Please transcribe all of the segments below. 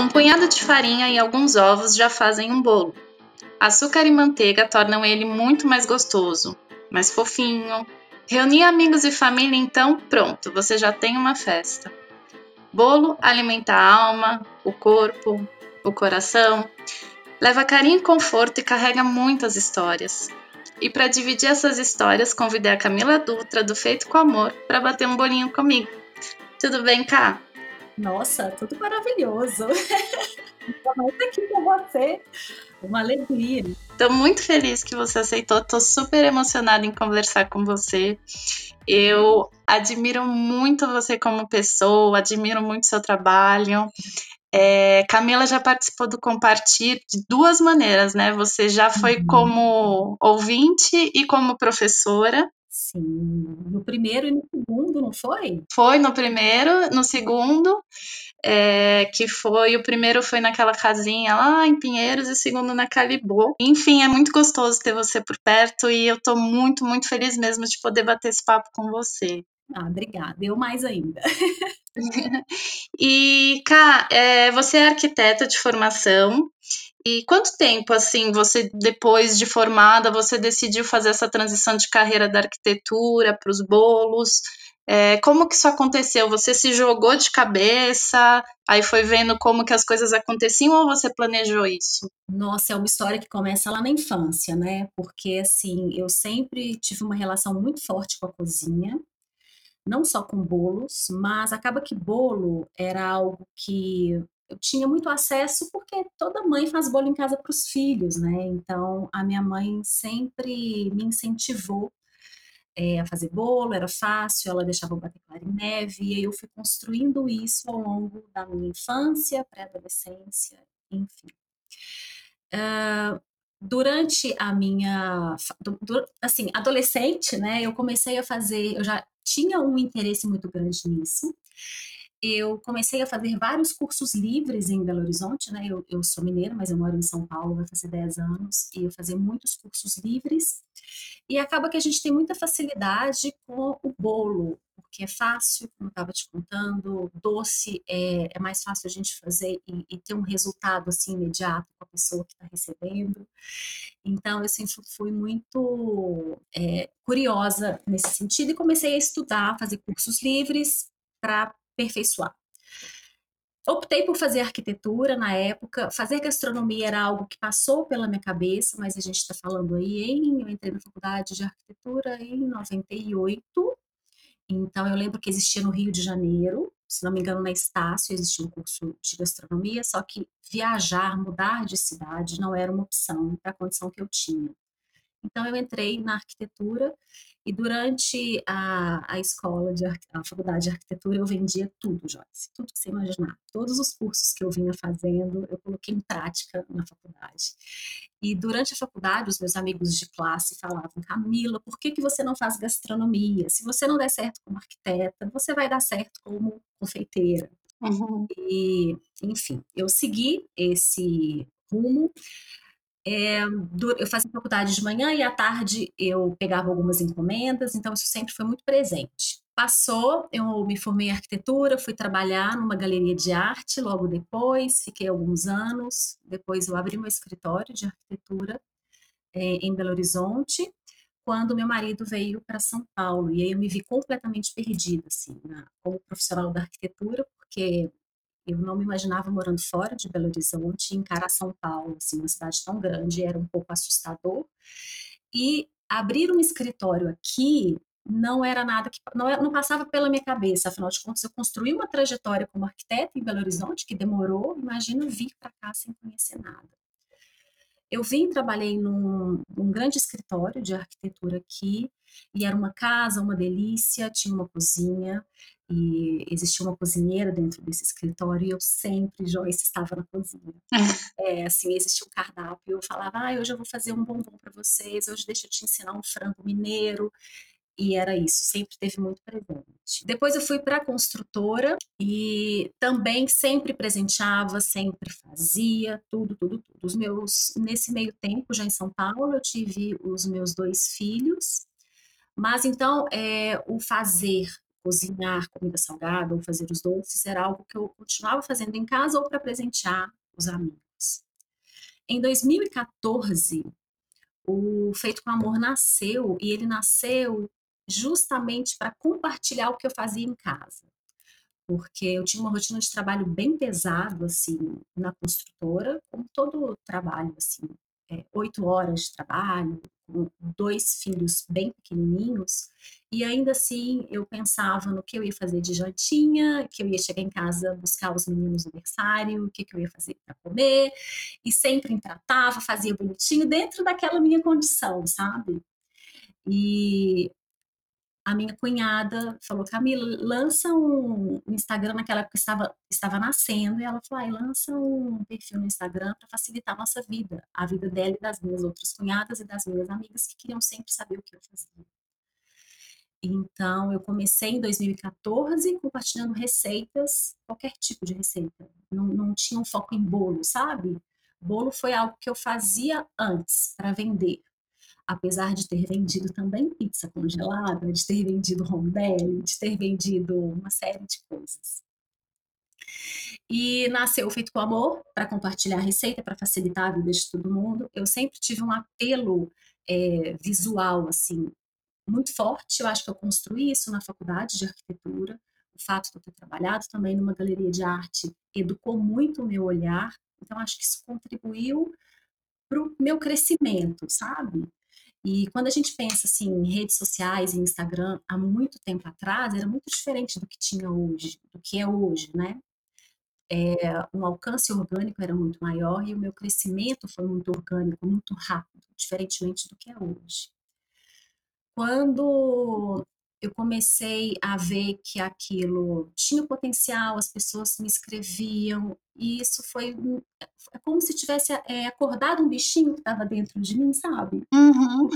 Um punhado de farinha e alguns ovos já fazem um bolo. Açúcar e manteiga tornam ele muito mais gostoso, mais fofinho. Reunir amigos e família, então pronto, você já tem uma festa. Bolo alimenta a alma, o corpo, o coração, leva carinho e conforto e carrega muitas histórias. E para dividir essas histórias, convidei a Camila Dutra do Feito com Amor para bater um bolinho comigo. Tudo bem, Cá? Nossa, tudo maravilhoso. Estou aqui com você. Uma alegria. Estou muito feliz que você aceitou. Estou super emocionada em conversar com você. Eu admiro muito você como pessoa, admiro muito seu trabalho. É, Camila já participou do Compartir de duas maneiras, né? Você já foi uhum. como ouvinte e como professora. Sim, no primeiro e no segundo, não foi? Foi no primeiro, no segundo, é, que foi, o primeiro foi naquela casinha lá em Pinheiros e o segundo na Calibô. Enfim, é muito gostoso ter você por perto e eu tô muito, muito feliz mesmo de poder bater esse papo com você. Ah, obrigada. Eu mais ainda. e, Ká, é, você é arquiteta de formação. E quanto tempo, assim, você, depois de formada, você decidiu fazer essa transição de carreira da arquitetura para os bolos? É, como que isso aconteceu? Você se jogou de cabeça, aí foi vendo como que as coisas aconteciam ou você planejou isso? Nossa, é uma história que começa lá na infância, né? Porque, assim, eu sempre tive uma relação muito forte com a cozinha não só com bolos, mas acaba que bolo era algo que eu tinha muito acesso porque toda mãe faz bolo em casa para os filhos, né? Então a minha mãe sempre me incentivou é, a fazer bolo, era fácil, ela deixava eu bater clara em neve, e aí eu fui construindo isso ao longo da minha infância, pré-adolescência, enfim. Uh, durante a minha, assim, adolescente, né, eu comecei a fazer, eu já tinha um interesse muito grande nisso. Eu comecei a fazer vários cursos livres em Belo Horizonte, né? Eu, eu sou mineira, mas eu moro em São Paulo, vai fazer 10 anos, e eu fazia muitos cursos livres. E acaba que a gente tem muita facilidade com o bolo, porque é fácil, como eu estava te contando, doce é, é, mais fácil a gente fazer e, e, ter um resultado assim imediato com a pessoa que está recebendo. Então, eu sempre fui muito é, curiosa nesse sentido e comecei a estudar, fazer cursos livres para aperfeiçoar. Optei por fazer arquitetura na época, fazer gastronomia era algo que passou pela minha cabeça, mas a gente está falando aí em. Eu entrei na faculdade de arquitetura em 98, então, eu lembro que existia no Rio de Janeiro, se não me engano, na Estácio existia um curso de gastronomia, só que viajar, mudar de cidade não era uma opção para a condição que eu tinha. Então, eu entrei na arquitetura e durante a, a escola, de, a faculdade de arquitetura, eu vendia tudo, Joyce, tudo que você imaginar. Todos os cursos que eu vinha fazendo, eu coloquei em prática na faculdade. E durante a faculdade, os meus amigos de classe falavam, Camila, por que, que você não faz gastronomia? Se você não der certo como arquiteta, você vai dar certo como confeiteira. Uhum. E, enfim, eu segui esse rumo, é, eu fazia faculdade de manhã e à tarde eu pegava algumas encomendas, então isso sempre foi muito presente. Passou, eu me formei em arquitetura, fui trabalhar numa galeria de arte logo depois, fiquei alguns anos. Depois eu abri meu escritório de arquitetura é, em Belo Horizonte, quando meu marido veio para São Paulo. E aí eu me vi completamente perdida, assim, na, como profissional da arquitetura, porque eu não me imaginava morando fora de Belo Horizonte, encarar São Paulo, assim, uma cidade tão grande, era um pouco assustador. E abrir um escritório aqui não era nada que não, não passava pela minha cabeça. Afinal de contas, eu construí uma trajetória como arquiteta em Belo Horizonte que demorou. Imagina vir para cá sem conhecer nada. Eu vim, trabalhei num, num, grande escritório de arquitetura aqui, e era uma casa, uma delícia, tinha uma cozinha, e existia uma cozinheira dentro desse escritório, e eu sempre, Joyce, estava na cozinha. é, assim, existia um cardápio, eu falava, ah, hoje eu vou fazer um bombom para vocês, hoje deixa eu te ensinar um frango mineiro, e era isso, sempre teve muito presente. Depois eu fui para a construtora e também sempre presenteava, sempre fazia, tudo, tudo, tudo. Os meus, nesse meio tempo, já em São Paulo, eu tive os meus dois filhos, mas então é, o fazer cozinhar comida salgada ou fazer os doces era algo que eu continuava fazendo em casa ou para presentear os amigos. Em 2014, o Feito com Amor nasceu e ele nasceu justamente para compartilhar o que eu fazia em casa. Porque eu tinha uma rotina de trabalho bem pesado, assim, na construtora, como todo trabalho, assim, é, oito horas de trabalho, com dois filhos bem pequenininhos, e ainda assim eu pensava no que eu ia fazer de jantinha, que eu ia chegar em casa buscar os meninos no aniversário, o que, que eu ia fazer para comer, e sempre tratava, fazia bonitinho, dentro daquela minha condição, sabe? E a minha cunhada falou, Camila, lança um Instagram naquela época estava estava nascendo e ela falou, lança um perfil no Instagram para facilitar a nossa vida, a vida dela e das minhas outras cunhadas e das minhas amigas que queriam sempre saber o que eu fazia. Então eu comecei em 2014 compartilhando receitas, qualquer tipo de receita. Não, não tinha um foco em bolo, sabe? Bolo foi algo que eu fazia antes para vender apesar de ter vendido também pizza congelada, de ter vendido home deli, de ter vendido uma série de coisas. E nasceu Feito com Amor para compartilhar a receita, para facilitar a vida de todo mundo. Eu sempre tive um apelo é, visual assim muito forte. Eu acho que eu construí isso na faculdade de arquitetura. O fato de eu ter trabalhado também numa galeria de arte educou muito o meu olhar. Então acho que isso contribuiu para o meu crescimento, sabe? E quando a gente pensa assim em redes sociais e Instagram, há muito tempo atrás, era muito diferente do que tinha hoje, do que é hoje, né? É, um alcance orgânico era muito maior e o meu crescimento foi muito orgânico, muito rápido, diferentemente do que é hoje. Quando eu comecei a ver que aquilo tinha potencial, as pessoas me escreviam, e isso foi é como se tivesse é, acordado um bichinho que estava dentro de mim, sabe? Uhum.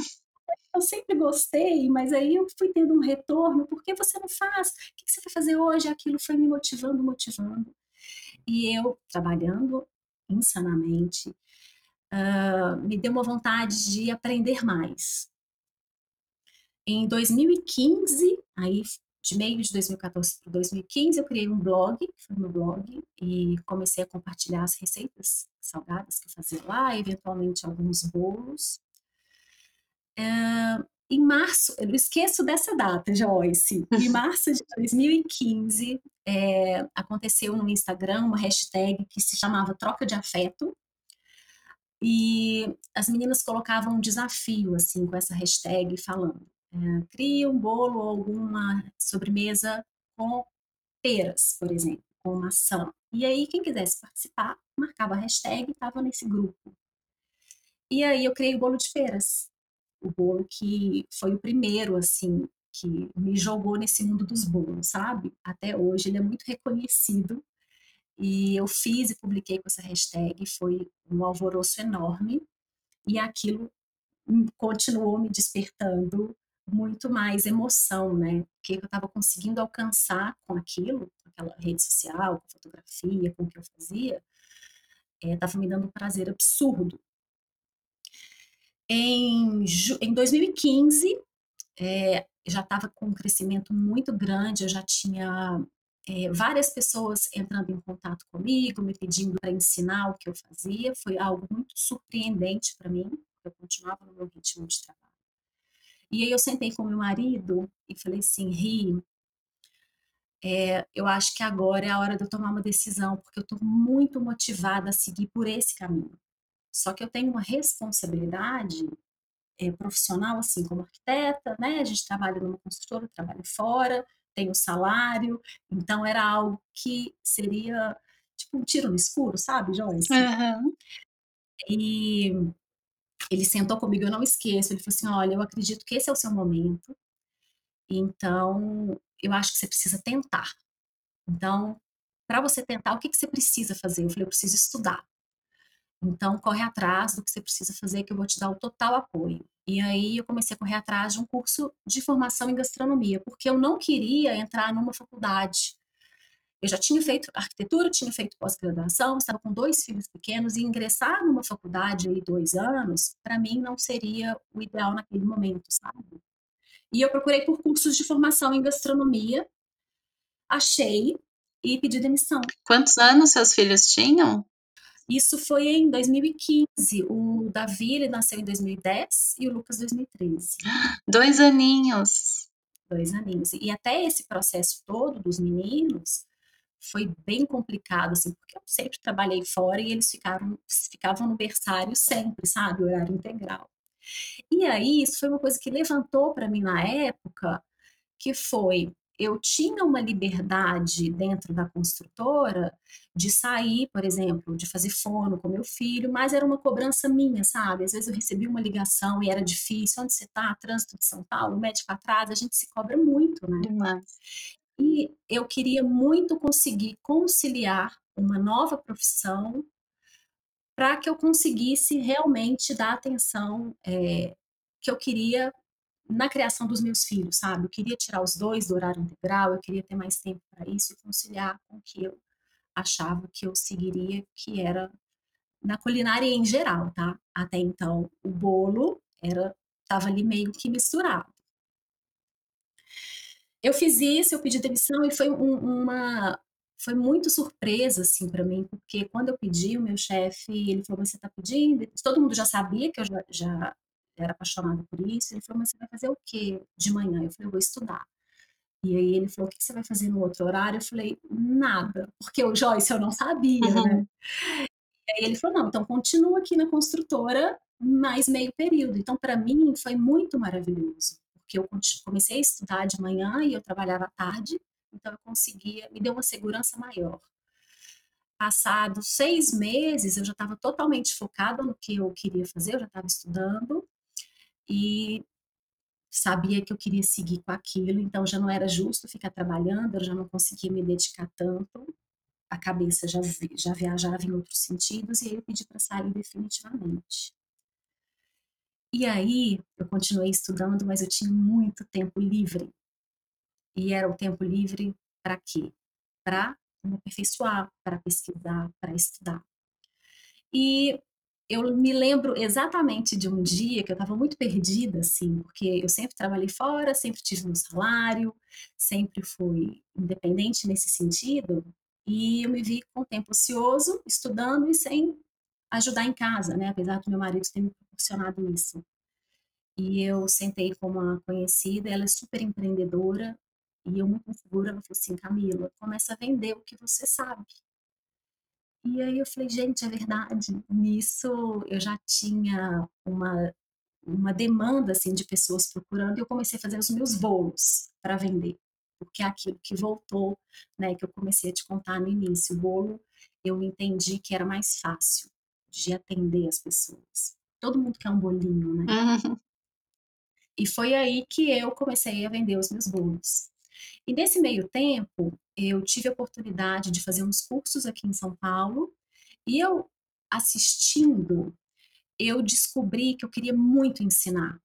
Eu sempre gostei, mas aí eu fui tendo um retorno, por que você não faz? O que você vai fazer hoje? Aquilo foi me motivando, motivando. E eu, trabalhando insanamente, uh, me deu uma vontade de aprender mais. Em 2015, aí de meio de 2014 para 2015, eu criei um blog, foi meu blog, e comecei a compartilhar as receitas salgadas que eu fazia lá, eventualmente alguns bolos. Uh, em março, eu não esqueço dessa data, Joyce. Em março de 2015, é, aconteceu no Instagram uma hashtag que se chamava Troca de Afeto. E as meninas colocavam um desafio, assim, com essa hashtag, falando: é, crie um bolo ou alguma sobremesa com peras, por exemplo, com maçã. E aí, quem quisesse participar, marcava a hashtag e estava nesse grupo. E aí, eu criei o bolo de peras. O bolo que foi o primeiro, assim, que me jogou nesse mundo dos bolos, sabe? Até hoje ele é muito reconhecido. E eu fiz e publiquei com essa hashtag, foi um alvoroço enorme. E aquilo continuou me despertando muito mais emoção, né? O que eu estava conseguindo alcançar com aquilo, com aquela rede social, com fotografia, com o que eu fazia, estava é, me dando um prazer absurdo. Em, em 2015, é, já estava com um crescimento muito grande, eu já tinha é, várias pessoas entrando em contato comigo, me pedindo para ensinar o que eu fazia, foi algo muito surpreendente para mim, eu continuava no meu ritmo de trabalho. E aí eu sentei com meu marido e falei assim, Ri, é, eu acho que agora é a hora de eu tomar uma decisão, porque eu estou muito motivada a seguir por esse caminho. Só que eu tenho uma responsabilidade é, profissional, assim, como arquiteta, né? A gente trabalha numa construtora, trabalha fora, tem o salário, então era algo que seria tipo um tiro no escuro, sabe, Joyce? Uhum. E ele sentou comigo, eu não esqueço, ele falou assim: olha, eu acredito que esse é o seu momento, então eu acho que você precisa tentar. Então, para você tentar, o que, que você precisa fazer? Eu falei: eu preciso estudar. Então, corre atrás do que você precisa fazer, que eu vou te dar o total apoio. E aí eu comecei a correr atrás de um curso de formação em gastronomia, porque eu não queria entrar numa faculdade eu já tinha feito arquitetura, tinha feito pós-graduação, estava com dois filhos pequenos e ingressar numa faculdade aí dois anos, para mim não seria o ideal naquele momento, sabe? E eu procurei por cursos de formação em gastronomia achei e pedi demissão. Quantos anos seus filhos tinham? Isso foi em 2015. O Davi ele nasceu em 2010 e o Lucas 2013. Dois aninhos. Dois aninhos. E até esse processo todo dos meninos foi bem complicado, assim, porque eu sempre trabalhei fora e eles ficaram, ficavam no berçário sempre, sabe? Horário integral. E aí, isso foi uma coisa que levantou para mim na época, que foi eu tinha uma liberdade dentro da construtora de sair, por exemplo, de fazer fono com meu filho, mas era uma cobrança minha, sabe? Às vezes eu recebia uma ligação e era difícil. Onde você está? Trânsito de São Paulo, médico atrás, a gente se cobra muito, né? Demais. E eu queria muito conseguir conciliar uma nova profissão para que eu conseguisse realmente dar atenção é, que eu queria na criação dos meus filhos, sabe? Eu queria tirar os dois do horário integral, eu queria ter mais tempo para isso e conciliar com o que eu achava que eu seguiria, que era na culinária em geral, tá? Até então, o bolo era estava ali meio que misturado. Eu fiz isso, eu pedi demissão e foi um, uma foi muito surpresa assim para mim, porque quando eu pedi, o meu chefe, ele falou: "Você está pedindo?" Todo mundo já sabia que eu já, já era apaixonada por isso. Ele falou: Mas você vai fazer o quê de manhã? Eu falei: Eu vou estudar. E aí ele falou: O que você vai fazer no outro horário? Eu falei: Nada, porque o Joyce eu não sabia, né? Uhum. E aí ele falou: Não, então continua aqui na construtora mais meio período. Então, para mim, foi muito maravilhoso, porque eu comecei a estudar de manhã e eu trabalhava à tarde, então eu conseguia, me deu uma segurança maior. Passados seis meses, eu já estava totalmente focada no que eu queria fazer, eu já estava estudando, e sabia que eu queria seguir com aquilo, então já não era justo ficar trabalhando, eu já não conseguia me dedicar tanto, a cabeça já, já viajava em outros sentidos, e aí eu pedi para sair definitivamente. E aí eu continuei estudando, mas eu tinha muito tempo livre. E era o tempo livre para quê? Para me aperfeiçoar, para pesquisar, para estudar. E eu me lembro exatamente de um dia que eu estava muito perdida, assim, porque eu sempre trabalhei fora, sempre tive meu salário, sempre fui independente nesse sentido, e eu me vi com o tempo ocioso, estudando e sem ajudar em casa, né? Apesar do meu marido ter me proporcionado isso. E eu sentei com uma conhecida, ela é super empreendedora, e eu muito insegura, ela falou assim, Camila, começa a vender o que você sabe. E aí eu falei: "Gente, é verdade". Nisso eu já tinha uma uma demanda, assim, de pessoas procurando e eu comecei a fazer os meus bolos para vender, porque é aquilo que voltou, né, que eu comecei a te contar no início. O bolo eu entendi que era mais fácil de atender as pessoas. Todo mundo quer um bolinho, né. Uhum. E foi aí que eu comecei a vender os meus bolos. E nesse meio tempo, eu tive a oportunidade de fazer uns cursos aqui em São Paulo, e eu assistindo, eu descobri que eu queria muito ensinar.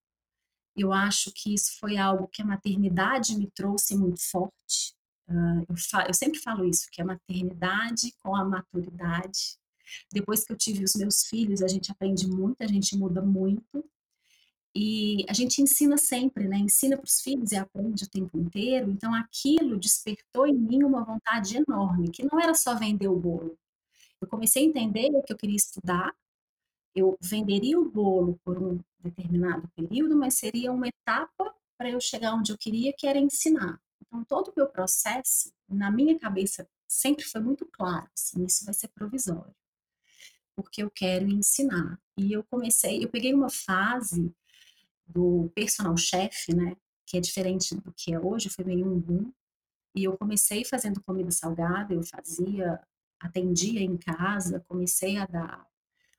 Eu acho que isso foi algo que a maternidade me trouxe muito forte. Uh, eu, eu, sempre falo isso, que a maternidade com a maturidade. Depois que eu tive os meus filhos, a gente aprende muito, a gente muda muito. E a gente ensina sempre, né? Ensina para os filhos e aprende o tempo inteiro. Então, aquilo despertou em mim uma vontade enorme, que não era só vender o bolo. Eu comecei a entender que eu queria estudar, eu venderia o bolo por um determinado período, mas seria uma etapa para eu chegar onde eu queria, que era ensinar. Então, todo o meu processo, na minha cabeça, sempre foi muito claro, assim, isso vai ser provisório, porque eu quero ensinar. E eu comecei, eu peguei uma fase do personal chef, né, que é diferente do que é hoje, foi meio um boom. E eu comecei fazendo comida salgada, eu fazia, atendia em casa, comecei a dar.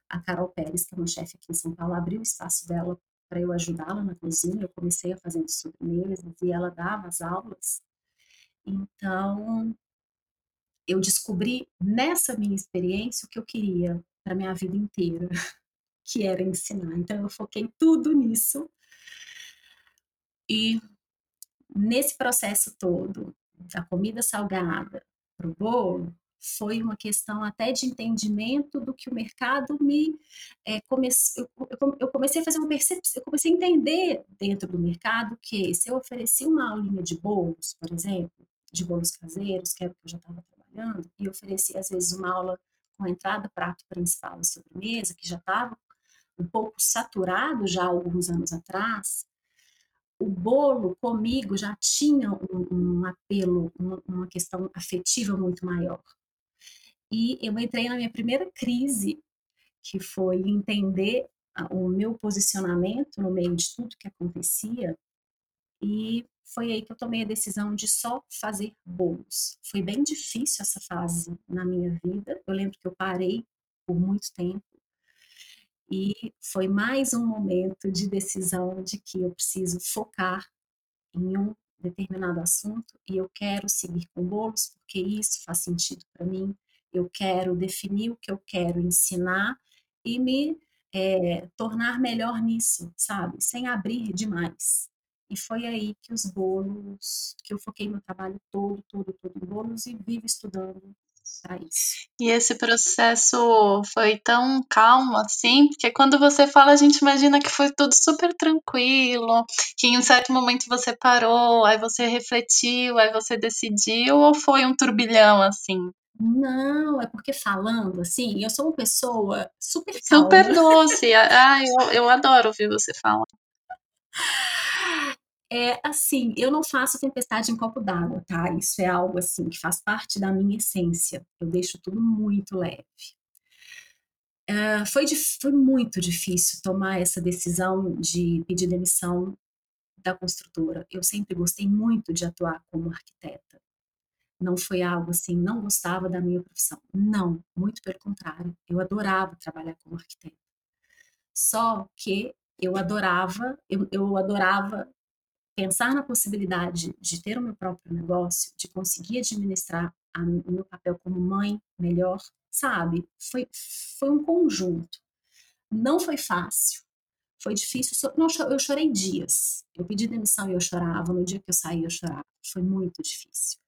A Carol Pérez, que é uma chefe aqui em São Paulo, abriu o espaço dela para eu ajudá-la na cozinha. Eu comecei a fazer sobremesas e ela dava as aulas. Então, eu descobri nessa minha experiência o que eu queria para minha vida inteira, que era ensinar. Então, eu foquei tudo nisso e nesse processo todo, da comida salgada para o bolo, foi uma questão até de entendimento do que o mercado me é, eu, eu, comecei a fazer uma percepção, eu comecei a entender dentro do mercado que se eu oferecia uma aulinha de bolos, por exemplo, de bolos caseiros, que era o que eu já estava trabalhando, e oferecia às vezes uma aula com entrada, prato principal e sobremesa, que já estava um pouco saturado já alguns anos atrás, o bolo comigo já tinha um, um apelo, uma, uma, questão afetiva muito maior. E eu entrei na minha primeira crise, que foi entender o meu posicionamento no meio de tudo que acontecia, e foi aí que eu tomei a decisão de só fazer bolos. Foi bem difícil essa fase na minha vida. Eu lembro que eu parei por muito tempo. E foi mais um momento de decisão de que eu preciso focar em um determinado assunto e eu quero seguir com bolos porque isso faz sentido para mim. Eu quero definir o que eu quero ensinar e me é, tornar melhor nisso, sabe? Sem abrir demais. E foi aí que os bolos, que eu foquei meu trabalho todo, todo, todo em bolos e vivo estudando para isso. E esse processo foi tão calmo assim, porque quando você fala, a gente imagina que foi tudo super tranquilo, que em um certo momento você parou, aí você refletiu, aí você decidiu, ou foi um turbilhão assim? Não, é porque falando assim, eu sou uma pessoa super calma. Super doce. ah, eu, eu adoro ouvir você falar. É assim, eu não faço tempestade em copo d'água, tá? Isso é algo assim que faz parte da minha essência. Eu deixo tudo muito leve. Uh, foi, foi muito difícil tomar essa decisão de pedir demissão da construtora. Eu sempre gostei muito de atuar como arquiteta. Não foi algo assim, não gostava da minha profissão. Não, muito pelo contrário. Eu adorava trabalhar como arquiteta. Só que eu adorava, eu, eu adorava pensar na possibilidade de ter o meu próprio negócio, de conseguir administrar a, o meu papel como mãe melhor, sabe? Foi, foi um conjunto. Não foi fácil. Foi difícil. Não, eu chorei dias. Eu pedi demissão e eu chorava. No dia que eu saí, eu chorava. Foi muito difícil.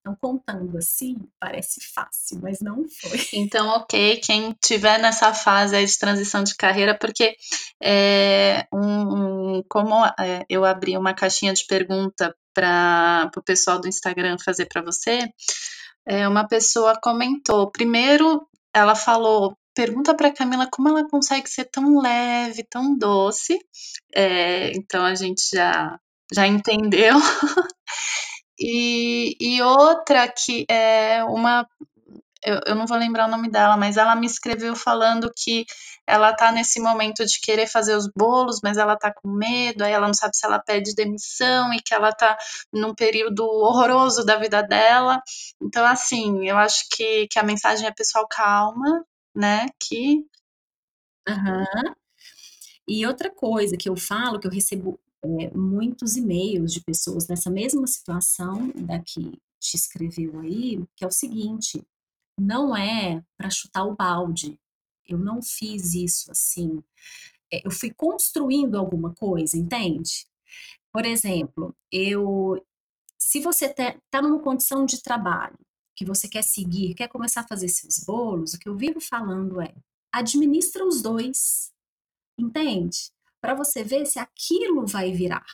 Então, contando assim, parece fácil, mas não foi. Então, ok, quem tiver nessa fase de transição de carreira, porque é, um, como é, eu abri uma caixinha de pergunta para o pessoal do Instagram fazer para você, é, uma pessoa comentou. Primeiro, ela falou: pergunta para Camila como ela consegue ser tão leve, tão doce. É, então a gente já já entendeu. E, e outra que é uma. Eu, eu não vou lembrar o nome dela, mas ela me escreveu falando que ela tá nesse momento de querer fazer os bolos, mas ela tá com medo, aí ela não sabe se ela pede demissão e que ela tá num período horroroso da vida dela. Então, assim, eu acho que, que a mensagem é pessoal calma, né? Que. Uhum. E outra coisa que eu falo, que eu recebo é, muitos e-mails de pessoas nessa mesma situação da que te escreveu aí, que é o seguinte: não é para chutar o balde. Eu não fiz isso assim. É, eu fui construindo alguma coisa, entende? Por exemplo, eu, se você está numa condição de trabalho que você quer seguir, quer começar a fazer seus bolos, o que eu vivo falando é administra os dois, entende? Para você ver se aquilo vai virar.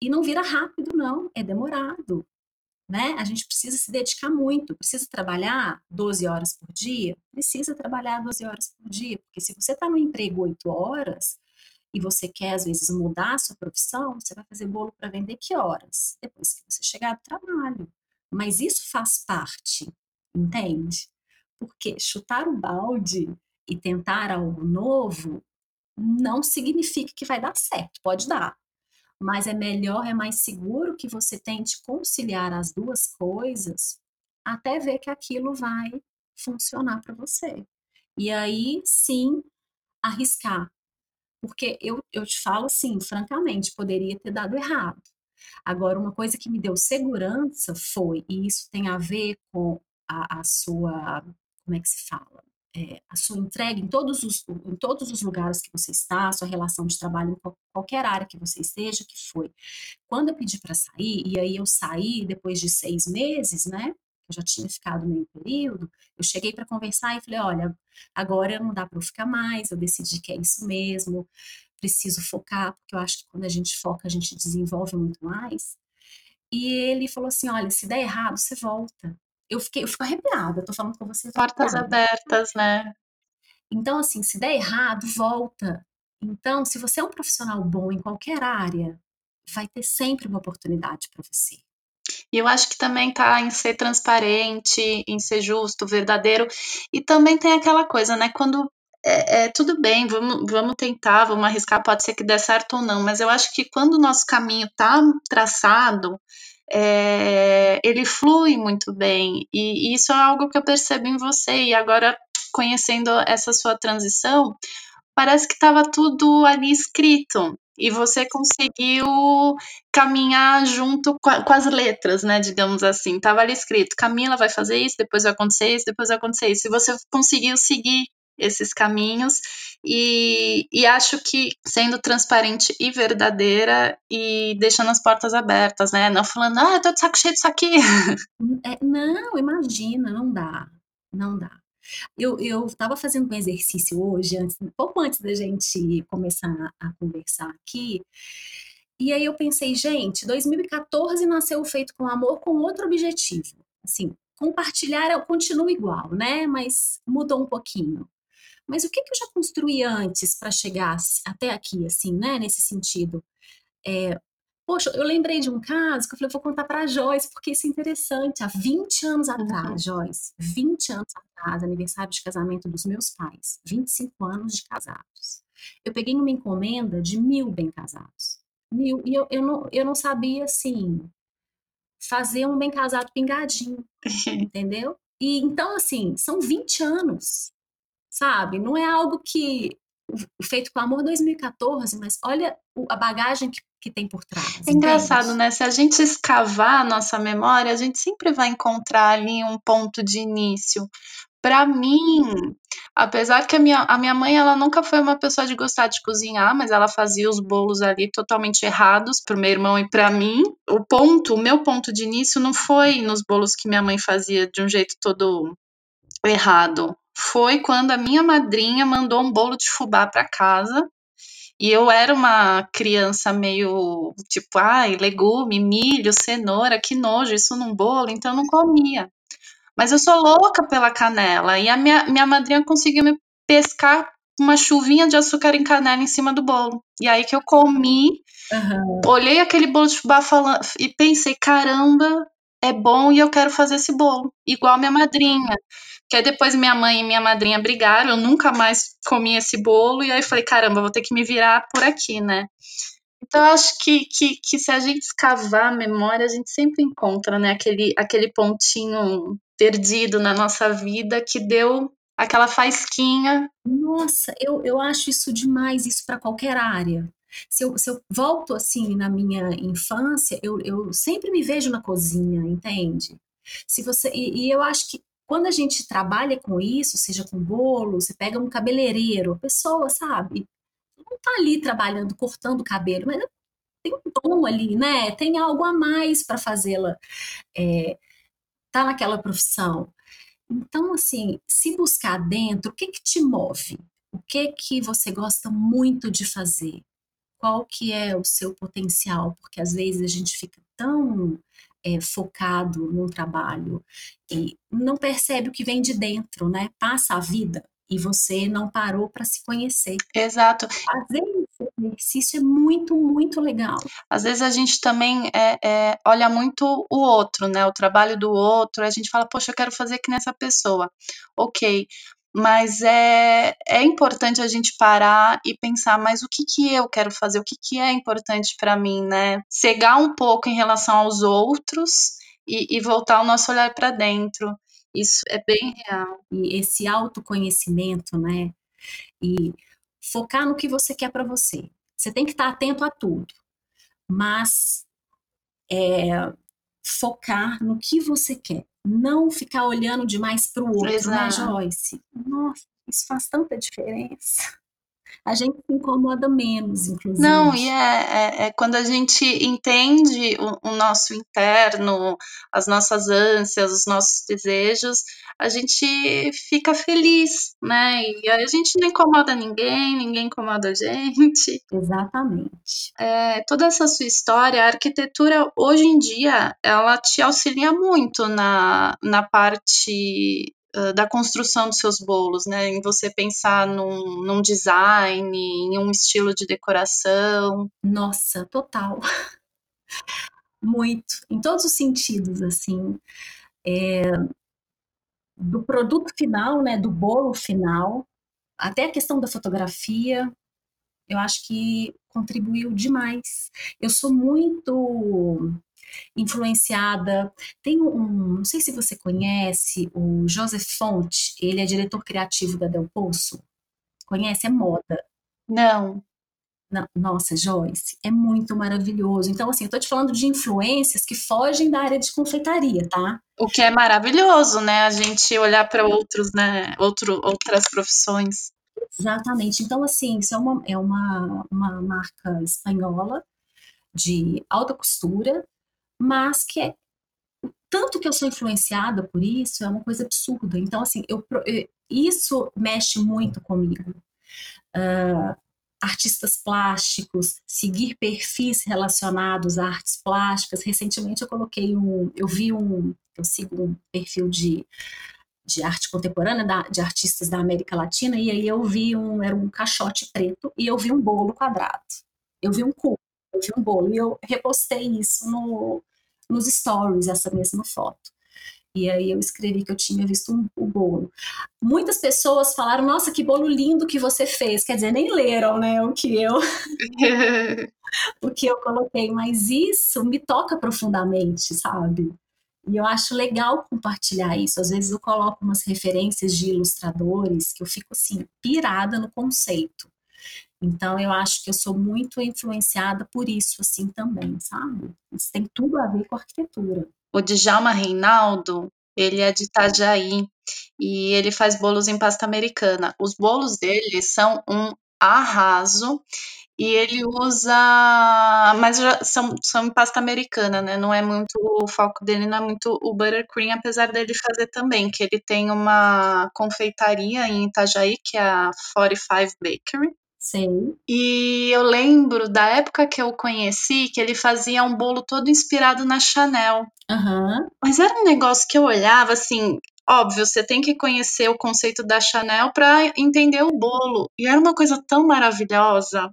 E não vira rápido, não, é demorado. Né? A gente precisa se dedicar muito, precisa trabalhar 12 horas por dia? Precisa trabalhar 12 horas por dia, porque se você está no emprego 8 horas e você quer, às vezes, mudar a sua profissão, você vai fazer bolo para vender que horas? Depois que você chegar do trabalho. Mas isso faz parte, entende? Porque chutar o balde e tentar algo novo não significa que vai dar certo, pode dar. Mas é melhor, é mais seguro que você tente conciliar as duas coisas até ver que aquilo vai funcionar para você. E aí sim arriscar. Porque eu, eu te falo assim, francamente, poderia ter dado errado. Agora, uma coisa que me deu segurança foi, e isso tem a ver com a, a sua, como é que se fala? É, a sua entrega em todos, os, em todos os lugares que você está, a sua relação de trabalho em qualquer área que você esteja, que foi. Quando eu pedi para sair, e aí eu saí depois de seis meses, né? Eu já tinha ficado meio período, eu cheguei para conversar e falei: olha, agora não dá para eu ficar mais, eu decidi que é isso mesmo, preciso focar, porque eu acho que quando a gente foca, a gente desenvolve muito mais. e ele falou assim: olha, se der errado, você volta. Eu fiquei, eu fico arrepiada, tô falando com você. Portas abertas, né? Então, assim, se der errado, volta. Então, se você é um profissional bom em qualquer área, vai ter sempre uma oportunidade para você. E eu acho que também tá em ser transparente, em ser justo, verdadeiro. E também tem aquela coisa, né? Quando é, é, tudo bem, vamos, vamos tentar, vamos arriscar, pode ser que dê certo ou não, mas eu acho que quando o nosso caminho tá traçado, é, ele flui muito bem. E, e isso é algo que eu percebo em você. E agora, conhecendo essa sua transição, parece que estava tudo ali escrito e você conseguiu caminhar junto com, com, as letras, né? Digamos assim. Tava ali escrito: Camila vai fazer isso, depois vai acontecer isso, depois vai acontecer isso. E você conseguiu seguir esses caminhos e, e acho que sendo transparente e verdadeira e deixando as portas abertas, né? Não falando, ah, eu tô de saco cheio disso aqui. É, não, imagina, não dá, não dá. Eu, estava fazendo um exercício hoje, antes, pouco antes da gente começar a conversar aqui, e aí eu pensei, gente, 2014 nasceu Feito com Amor com outro objetivo. Assim, compartilhar continua igual, né? Mas mudou um pouquinho. Mas o que, que eu já construí antes para chegar até aqui, assim, né? Nesse sentido. É, Poxa, eu lembrei de um caso que eu falei, vou contar para a Joyce, porque isso é interessante. Há 20 anos atrás, uhum. Joyce, 20 anos atrás, aniversário de casamento dos meus pais, 25 anos de casados. Eu peguei uma encomenda de mil bem casados. Mil. E eu, eu, não, eu não sabia, assim, fazer um bem casado pingadinho, entendeu? E então, assim, são 20 anos, sabe? Não é algo que feito com amor 2014, mas olha a bagagem que que tem por trás. É engraçado, né? Se a gente escavar a nossa memória, a gente sempre vai encontrar ali um ponto de início. Para mim, apesar que a minha, a minha mãe ela nunca foi uma pessoa de gostar de cozinhar, mas ela fazia os bolos ali totalmente errados pro meu irmão e para mim. O ponto, o meu ponto de início não foi nos bolos que minha mãe fazia de um jeito todo errado. Foi quando a minha madrinha mandou um bolo de fubá para casa e eu era uma criança meio tipo, ai, legume, milho, cenoura, que nojo, isso num bolo, então eu não comia. Mas eu sou louca pela canela. E a minha, minha madrinha conseguiu me pescar uma chuvinha de açúcar em canela em cima do bolo. E aí que eu comi, uhum. olhei aquele bolo de fubá falando, e pensei, caramba, é bom e eu quero fazer esse bolo, igual minha madrinha. Que aí depois minha mãe e minha madrinha brigaram, eu nunca mais comi esse bolo, e aí falei, caramba, vou ter que me virar por aqui, né? Então, eu acho que, que, que se a gente escavar a memória, a gente sempre encontra, né, aquele, aquele pontinho perdido na nossa vida que deu aquela faisquinha. Nossa, eu, eu acho isso demais, isso para qualquer área. Se eu, se eu volto assim na minha infância, eu, eu sempre me vejo na cozinha, entende? Se você e, e eu acho que quando a gente trabalha com isso, seja com bolo, você pega um cabeleireiro, a pessoa, sabe, não tá ali trabalhando, cortando o cabelo, mas tem um dom ali, né? Tem algo a mais para fazê-la é, tá naquela profissão. Então, assim, se buscar dentro, o que que te move? O que que você gosta muito de fazer? Qual que é o seu potencial? Porque às vezes a gente fica tão é, focado no trabalho e não percebe o que vem de dentro, né? Passa a vida e você não parou para se conhecer. Exato. Fazer esse exercício é muito, muito legal. Às vezes a gente também é, é, olha muito o outro, né? O trabalho do outro, a gente fala, poxa, eu quero fazer que nessa pessoa. Ok, mas é, é importante a gente parar e pensar, mas o que, que eu quero fazer, o que, que é importante para mim, né? Cegar um pouco em relação aos outros e, e voltar o nosso olhar para dentro. Isso é bem real. E esse autoconhecimento, né? E focar no que você quer para você. Você tem que estar atento a tudo, mas é, focar no que você quer não ficar olhando demais para o outro, né, Exato. né, Joyce? Nossa, isso faz tanta diferença. A gente se incomoda menos, inclusive. Não, e é, é, é quando a gente entende o, o, nosso interno, as nossas ânsias, os nossos desejos, a gente fica feliz, né? E aí a gente não incomoda ninguém, ninguém incomoda a gente. Exatamente. É, toda essa sua história, a arquitetura hoje em dia, ela te auxilia muito na, na parte da construção dos seus bolos, né? Em você pensar num, num design, em um estilo de decoração. Nossa, total. Muito, em todos os sentidos, assim. É, do produto final, né, do bolo final, até a questão da fotografia, eu acho que contribuiu demais. Eu sou muito influenciada. Tem um, não sei se você conhece, o Joseph Font, ele é diretor criativo da Del Poço. Conhece? É moda. Não. Nossa, Joyce, é muito maravilhoso. Então, assim, eu tô te falando de influências que fogem da área de confeitaria, tá? O que é maravilhoso, né? A gente olhar para outros, né? Outro, outras profissões. Exatamente. Então, assim, isso é uma, é uma, uma marca espanhola de alta costura, mas que é tanto que eu sou influenciada por isso é uma coisa absurda. Então, assim, eu, isso mexe muito comigo. Uh, artistas plásticos, seguir perfis relacionados a artes plásticas. Recentemente eu coloquei um, eu vi um, eu sigo um perfil de, de arte contemporânea da, de artistas da América Latina e aí eu vi um, era um caixote preto e eu vi um bolo quadrado. Eu vi um cubo, eu vi um bolo e eu repostei isso no, nos stories essa mesma foto. E aí eu escrevi que eu tinha visto um, o bolo. Muitas pessoas falaram: "Nossa, que bolo lindo que você fez". Quer dizer, nem leram, né, o que eu o que eu coloquei, mas isso me toca profundamente, sabe? E eu acho legal compartilhar isso. Às vezes eu coloco umas referências de ilustradores que eu fico assim pirada no conceito. Então, eu acho que eu sou muito influenciada por isso, assim, também, sabe? Isso tem tudo a ver com a arquitetura. O Djalma Reinaldo, ele é de Itajaí e ele faz bolos em pasta americana. Os bolos dele são um arraso e ele usa, mas são, são em pasta americana, né? Não é muito, o foco dele não é muito o buttercream, apesar dele fazer também, que ele tem uma confeitaria em Itajaí, que é a 45 Bakery, Sim. E eu lembro da época que eu conheci que ele fazia um bolo todo inspirado na Chanel. Uhum. Mas era um negócio que eu olhava assim. Óbvio, você tem que conhecer o conceito da Chanel para entender o bolo. E era uma coisa tão maravilhosa.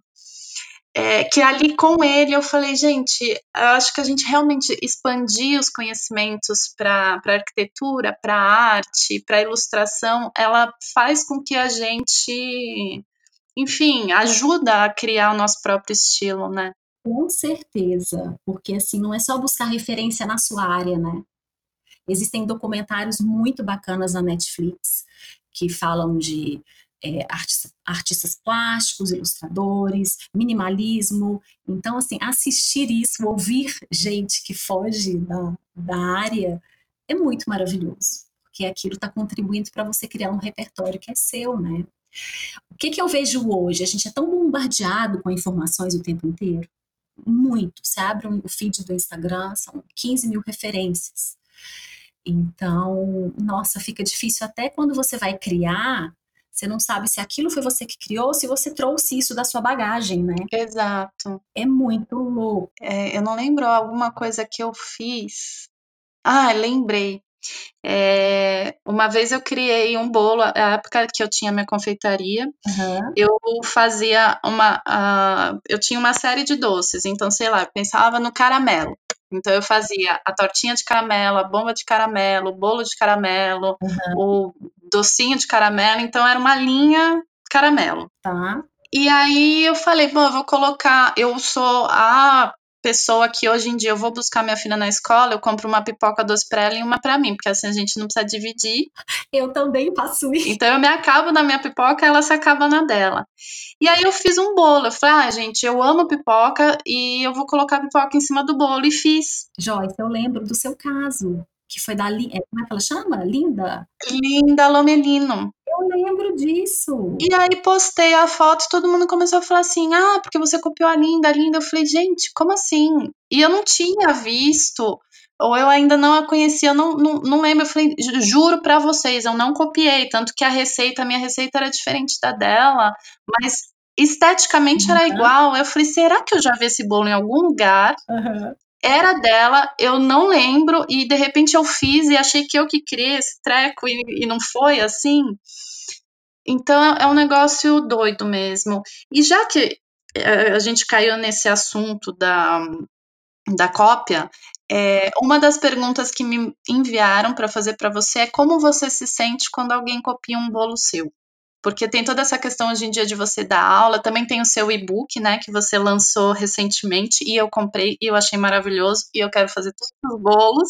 É, que ali com ele eu falei, gente, eu acho que a gente realmente expandir os conhecimentos para arquitetura, para arte, para ilustração, ela faz com que a gente enfim, ajuda a criar o nosso próprio estilo, né? Com certeza, porque assim, não é só buscar referência na sua área, né? Existem documentários muito bacanas na Netflix que falam de é, artistas, artistas plásticos, ilustradores, minimalismo. Então, assim, assistir isso, ouvir gente que foge da, da área é muito maravilhoso, porque aquilo está contribuindo para você criar um repertório que é seu, né? O que, que eu vejo hoje? A gente é tão bombardeado com informações o tempo inteiro. Muito. Você abre o feed do Instagram, são 15 mil referências. Então, nossa, fica difícil até quando você vai criar, você não sabe se aquilo foi você que criou, se você trouxe isso da sua bagagem, né? Exato. É muito louco. É, eu não lembro alguma coisa que eu fiz. Ah, lembrei. É, uma vez eu criei um bolo, a época que eu tinha minha confeitaria, uhum. eu fazia uma. Uh, eu tinha uma série de doces, então, sei lá, eu pensava no caramelo. Então eu fazia a tortinha de caramelo, a bomba de caramelo, o bolo de caramelo, uhum. o docinho de caramelo, então era uma linha caramelo. Tá. E aí eu falei, bom, eu vou colocar, eu sou a pessoa que hoje em dia eu vou buscar minha filha na escola, eu compro uma pipoca doce para ela e uma para mim, porque assim a gente não precisa dividir. Eu também faço isso. Então eu me acabo na minha pipoca, ela se acaba na dela. E aí eu fiz um bolo. Eu falei, ah, gente, eu amo pipoca e eu vou colocar a pipoca em cima do bolo e fiz. Joyce, eu lembro do seu caso, que foi da é, como é que ela chama? Linda? Linda Lomelino. Eu lembro lembro disso. E aí postei a foto, todo mundo começou a falar assim: "Ah, porque você copiou a Linda, a Linda". Eu falei: "Gente, como assim?". E eu não tinha visto, ou eu ainda não a conhecia, eu não, não, não lembro. Eu falei: "Juro para vocês, eu não copiei, tanto que a receita, a minha receita era diferente da dela, mas esteticamente uhum. era igual". Eu falei: "Será que eu já vi esse bolo em algum lugar?". Uhum era dela, eu não lembro, e de repente eu fiz e achei que eu que criei esse treco e, e não foi assim. Então é um negócio doido mesmo. E já que é, a gente caiu nesse assunto da, da cópia, é, uma das perguntas que me enviaram para fazer para você é como você se sente quando alguém copia um bolo seu? Porque tem toda essa questão hoje em dia de você dar aula, também tem o seu e-book, né, que você lançou recentemente e eu comprei e eu achei maravilhoso e eu quero fazer todos os bolos.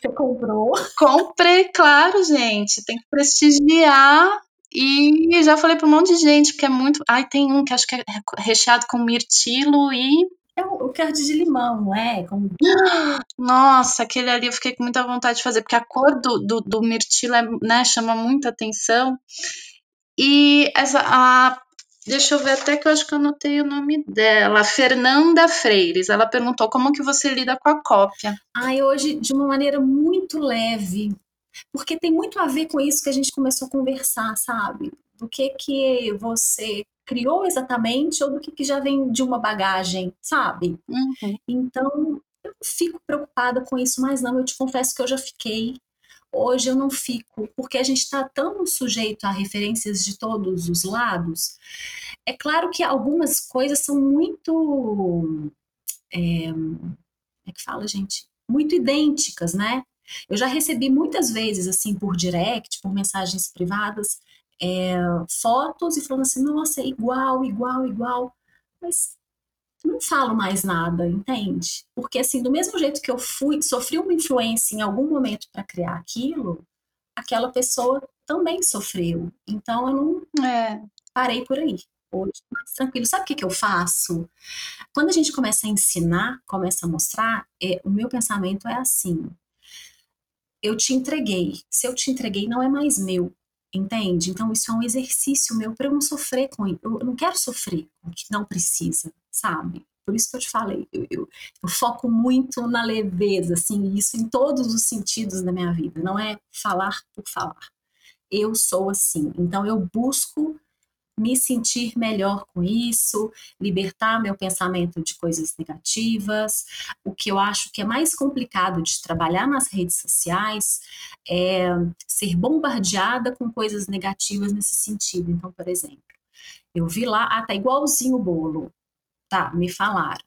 Você comprou? Comprei, claro, gente, tem que prestigiar e já falei para um monte de gente, porque é muito. Ai, tem um que acho que é recheado com mirtilo e. É o card de limão, não é? Com... Nossa, aquele ali eu fiquei com muita vontade de fazer, porque a cor do, do, do mirtilo é, né, chama muita atenção. E essa, a, deixa eu ver até que eu acho que eu anotei o nome dela, Fernanda Freires. Ela perguntou como que você lida com a cópia. Ai, hoje de uma maneira muito leve, porque tem muito a ver com isso que a gente começou a conversar, sabe? Do que que você criou exatamente ou do que, que já vem de uma bagagem, sabe? Uhum. Então, eu não fico preocupada com isso, mas não, eu te confesso que eu já fiquei. Hoje eu não fico, porque a gente está tão sujeito a referências de todos os lados. É claro que algumas coisas são muito. É, como é que fala, gente? Muito idênticas, né? Eu já recebi muitas vezes, assim, por direct, por mensagens privadas, é, fotos e falando assim: nossa, é igual, igual, igual. Mas não falo mais nada, entende? Porque assim, do mesmo jeito que eu fui, sofri uma influência em algum momento para criar aquilo, aquela pessoa também sofreu. Então eu não é. parei por aí. Hoje, mais tranquilo. Sabe o que, que eu faço? Quando a gente começa a ensinar, começa a mostrar, é, o meu pensamento é assim: eu te entreguei. Se eu te entreguei, não é mais meu. Entende? Então, isso é um exercício meu para eu não sofrer com. Eu não quero sofrer com o que não precisa, sabe? Por isso que eu te falei, eu, eu, eu, foco muito na leveza, assim, isso em todos os sentidos da minha vida. Não é falar por falar. Eu sou assim. Então, eu busco me sentir melhor com isso, libertar meu pensamento de coisas negativas. O que eu acho que é mais complicado de trabalhar nas redes sociais é ser bombardeada com coisas negativas nesse sentido. Então, por exemplo, eu vi lá, ah, tá igualzinho o bolo. Tá, me falaram.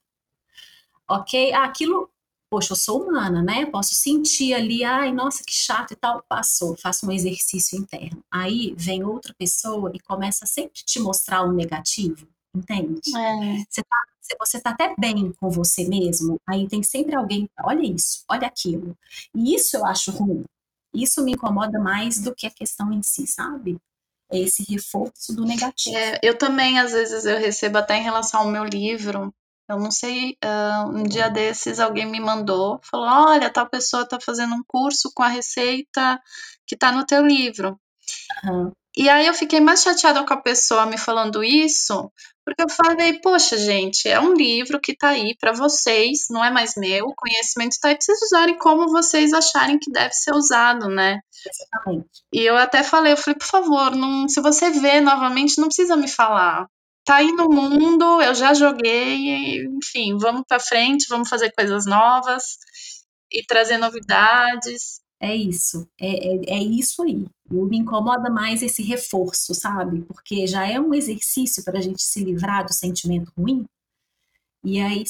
Ok, ah, aquilo poxa, eu sou humana, né? Posso sentir ali, ai, nossa, que chato e tal, passou, faço um exercício interno. Aí vem outra pessoa e começa sempre te mostrar o negativo, entende? É. Você, tá, você tá até bem com você mesmo, aí tem sempre alguém, olha isso, olha aquilo. E isso eu acho ruim. Isso me incomoda mais do que a questão em si, sabe? É esse reforço do negativo. É, eu também, às vezes, eu recebo até em relação ao meu livro, eu não sei, uh, um dia desses alguém me mandou, falou: olha, tal pessoa está fazendo um curso com a receita que está no teu livro. Uhum. E aí eu fiquei mais chateada com a pessoa me falando isso, porque eu falei, poxa, gente, é um livro que está aí para vocês, não é mais meu, o conhecimento está aí para vocês usarem como vocês acharem que deve ser usado, né? Exatamente. E eu até falei, eu falei, por favor, não, se você vê novamente, não precisa me falar tá aí no mundo, eu já joguei, enfim, vamos para frente, vamos fazer coisas novas e trazer novidades. É isso, é, é, é isso aí. Me incomoda mais esse reforço, sabe? Porque já é um exercício para a gente se livrar do sentimento ruim, e aí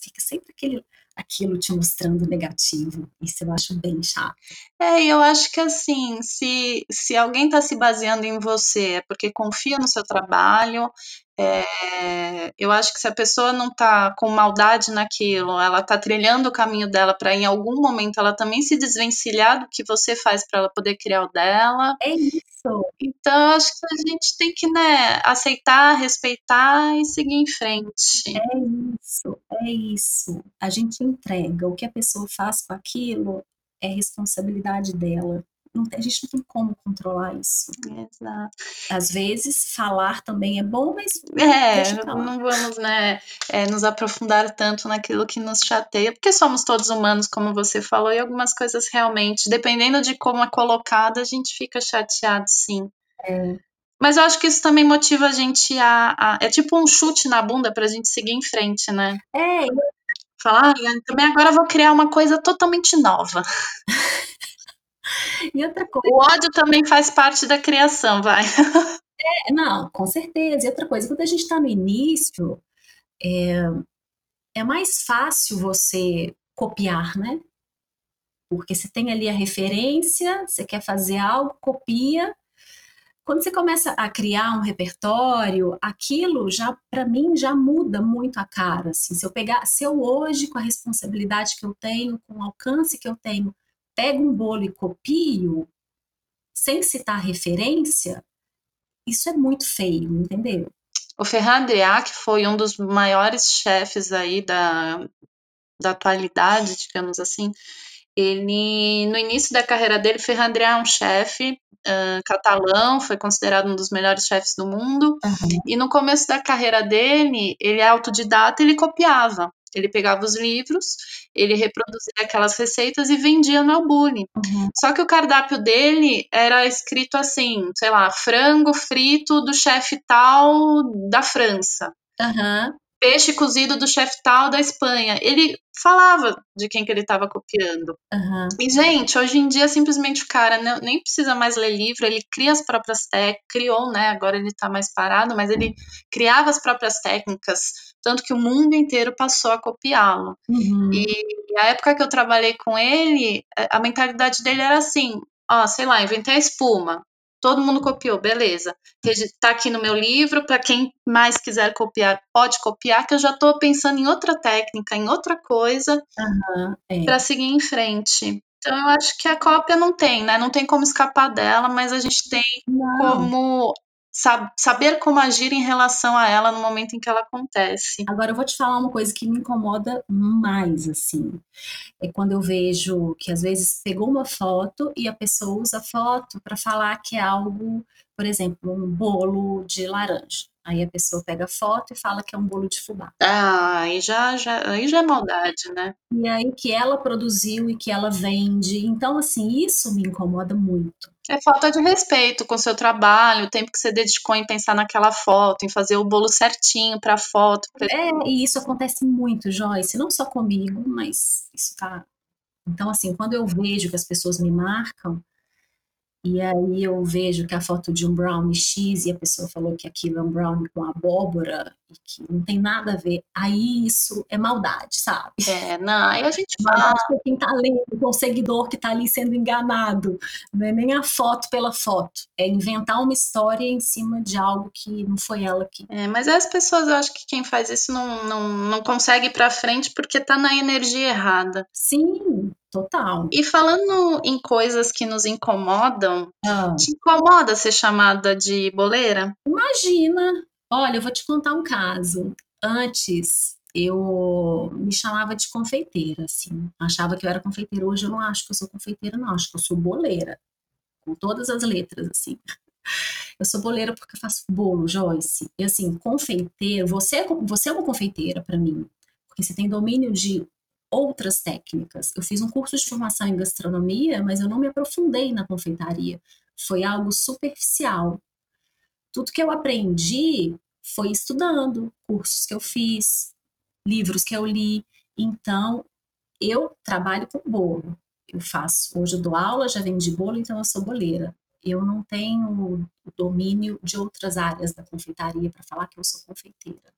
fica sempre aquele, aquilo te mostrando negativo. Isso eu acho bem chato. É, eu acho que assim, se, se alguém está se baseando em você é porque confia no seu trabalho, é, eu acho que se a pessoa não está com maldade naquilo, ela está trilhando o caminho dela para em algum momento ela também se desvencilhar do que você faz para ela poder criar o dela. É isso. Então, eu acho que a gente tem que né, aceitar, respeitar e seguir em frente. É isso, é isso. A gente entrega. O que a pessoa faz com aquilo é responsabilidade dela. não a gente não tem como controlar isso. Exato. Às vezes, falar também é bom, mas. É, não vamos né, é, nos aprofundar tanto naquilo que nos chateia, porque somos todos humanos, como você falou, e algumas coisas realmente, dependendo de como é colocada, a gente fica chateado, sim. É. Mas eu acho que isso também motiva a gente a. a é tipo um chute na bunda pra gente seguir em frente, né? É. Falar, ah, também agora vou criar uma coisa totalmente nova. e outra coisa. O ódio também faz parte da criação, vai. É, não, com certeza. E outra coisa, quando a gente está no início, é, é mais fácil você copiar, né? Porque você tem ali a referência, você quer fazer algo, copia, quando você começa a criar um repertório, aquilo já, para mim, já muda muito a cara. Assim, se eu pegar, se eu hoje, com a responsabilidade que eu tenho, com o alcance que eu tenho, pego um bolo e copio, sem citar referência, isso é muito feio, entendeu? O Ferran Adrià, que foi um dos maiores chefes aí da, da atualidade, digamos assim, ele, no início da carreira dele, Ferran Adrià é um chefe uh, catalão, foi considerado um dos melhores chefes do mundo. Uhum. E no começo da carreira dele, ele é autodidata, ele copiava. Ele pegava os livros, ele reproduzia aquelas receitas e vendia no Albuni. Uhum. Só que o cardápio dele era escrito assim, sei lá, frango frito do chefe tal da França. Uhum. Peixe cozido do chefe tal da Espanha. Ele falava de quem que ele estava copiando. Uhum. E, gente, hoje em dia, simplesmente o cara não, nem precisa mais ler livro, ele cria as próprias técnicas, criou, né? Agora ele está mais parado, mas ele criava as próprias técnicas, tanto que o mundo inteiro passou a copiá-lo. Uhum. E a época que eu trabalhei com ele, a mentalidade dele era assim: ó, sei lá, inventei a espuma todo mundo copiou, beleza. Está aqui no meu livro, para quem mais quiser copiar, pode copiar, que eu já estou pensando em outra técnica, em outra coisa, uhum, é. para seguir em frente. Então eu acho que a cópia não tem, né? Não tem como escapar dela, mas a gente tem não. como sab saber como agir em relação a ela no momento em que ela acontece. Agora eu vou te falar uma coisa que me incomoda mais, assim. É quando eu vejo que às vezes pegou uma foto e a pessoa usa a foto para falar que é algo, por exemplo, um bolo de laranja. Aí a pessoa pega a foto e fala que é um bolo de fubá. Ah, aí já, já, aí já é maldade, né? E aí que ela produziu e que ela vende. Então, assim, isso me incomoda muito. É falta de respeito com o seu trabalho, o tempo que você dedicou em pensar naquela foto, em fazer o bolo certinho para a foto. Pra... É, e isso acontece muito, Joyce, não só comigo, mas isso tá. Então, assim, quando eu vejo que as pessoas me marcam, e aí eu vejo que a foto de um brownie X e a pessoa falou que aquilo é um brownie com abóbora e que não tem nada a ver. Aí isso é maldade, sabe? É, não, aí a gente fala. com quem tá lendo, com o seguidor que tá ali sendo enganado. Não é nem a foto pela foto. É inventar uma história em cima de algo que não foi ela que. É, mas as pessoas, eu acho que quem faz isso não, não, não consegue ir pra frente porque tá na energia errada. Sim, Total. E falando em coisas que nos incomodam, ah. te incomoda ser chamada de boleira? Imagina! Olha, eu vou te contar um caso. Antes, eu me chamava de confeiteira, assim. Achava que eu era confeiteira. Hoje eu não acho que eu sou confeiteira, não. Acho que eu sou boleira. Com todas as letras, assim. Eu sou boleira porque eu faço bolo, Joyce. E assim, confeiteira, você, é você é uma confeiteira para mim. Porque você tem domínio de outras técnicas. Eu fiz um curso de formação em gastronomia, mas eu não me aprofundei na confeitaria. Foi algo superficial. Tudo que eu aprendi foi estudando, cursos que eu fiz, livros que eu li. Então, eu trabalho com bolo. Eu faço, hoje eu dou aula, já vendi bolo, então eu sou boleira. Eu não tenho o domínio de outras áreas da confeitaria para falar que eu sou confeiteira.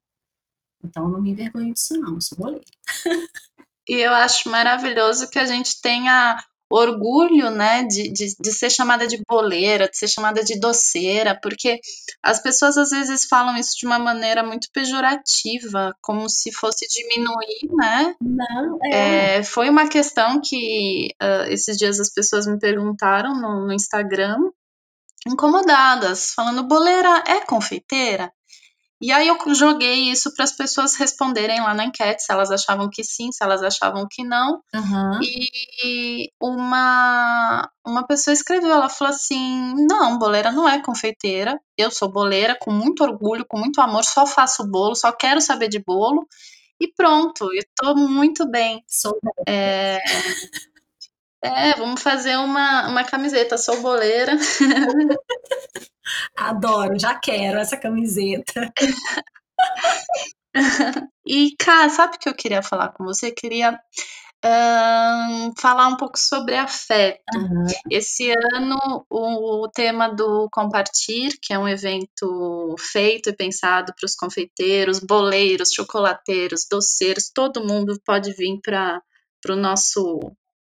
Então, não me envergonho disso, não, eu sou boleira. E eu acho maravilhoso que a gente tenha orgulho, né, de, de, de, ser chamada de boleira, de ser chamada de doceira, porque as pessoas às vezes falam isso de uma maneira muito pejorativa, como se fosse diminuir, né? Não, é. É, foi uma questão que uh, esses dias as pessoas me perguntaram no, no Instagram, incomodadas, falando, boleira é confeiteira? E aí eu joguei isso para as pessoas responderem lá na enquete se elas achavam que sim, se elas achavam que não. Aham. E uma, uma pessoa escreveu, ela falou assim: não, boleira não é confeiteira. Eu sou boleira com muito orgulho, com muito amor, só faço bolo, só quero saber de bolo. E pronto, eu tô muito bem. Sou É, é, vamos fazer uma, uma camiseta, sou boleira. Adoro, já quero essa camiseta. E, cara, sabe o que eu queria falar com você? Queria ahn, falar um pouco sobre afeto. Aham. Esse ano, o, o tema do Compartir, que é um evento feito e pensado para os confeiteiros, boleiros, chocolateiros, doceiros, todo mundo pode vir para o nosso,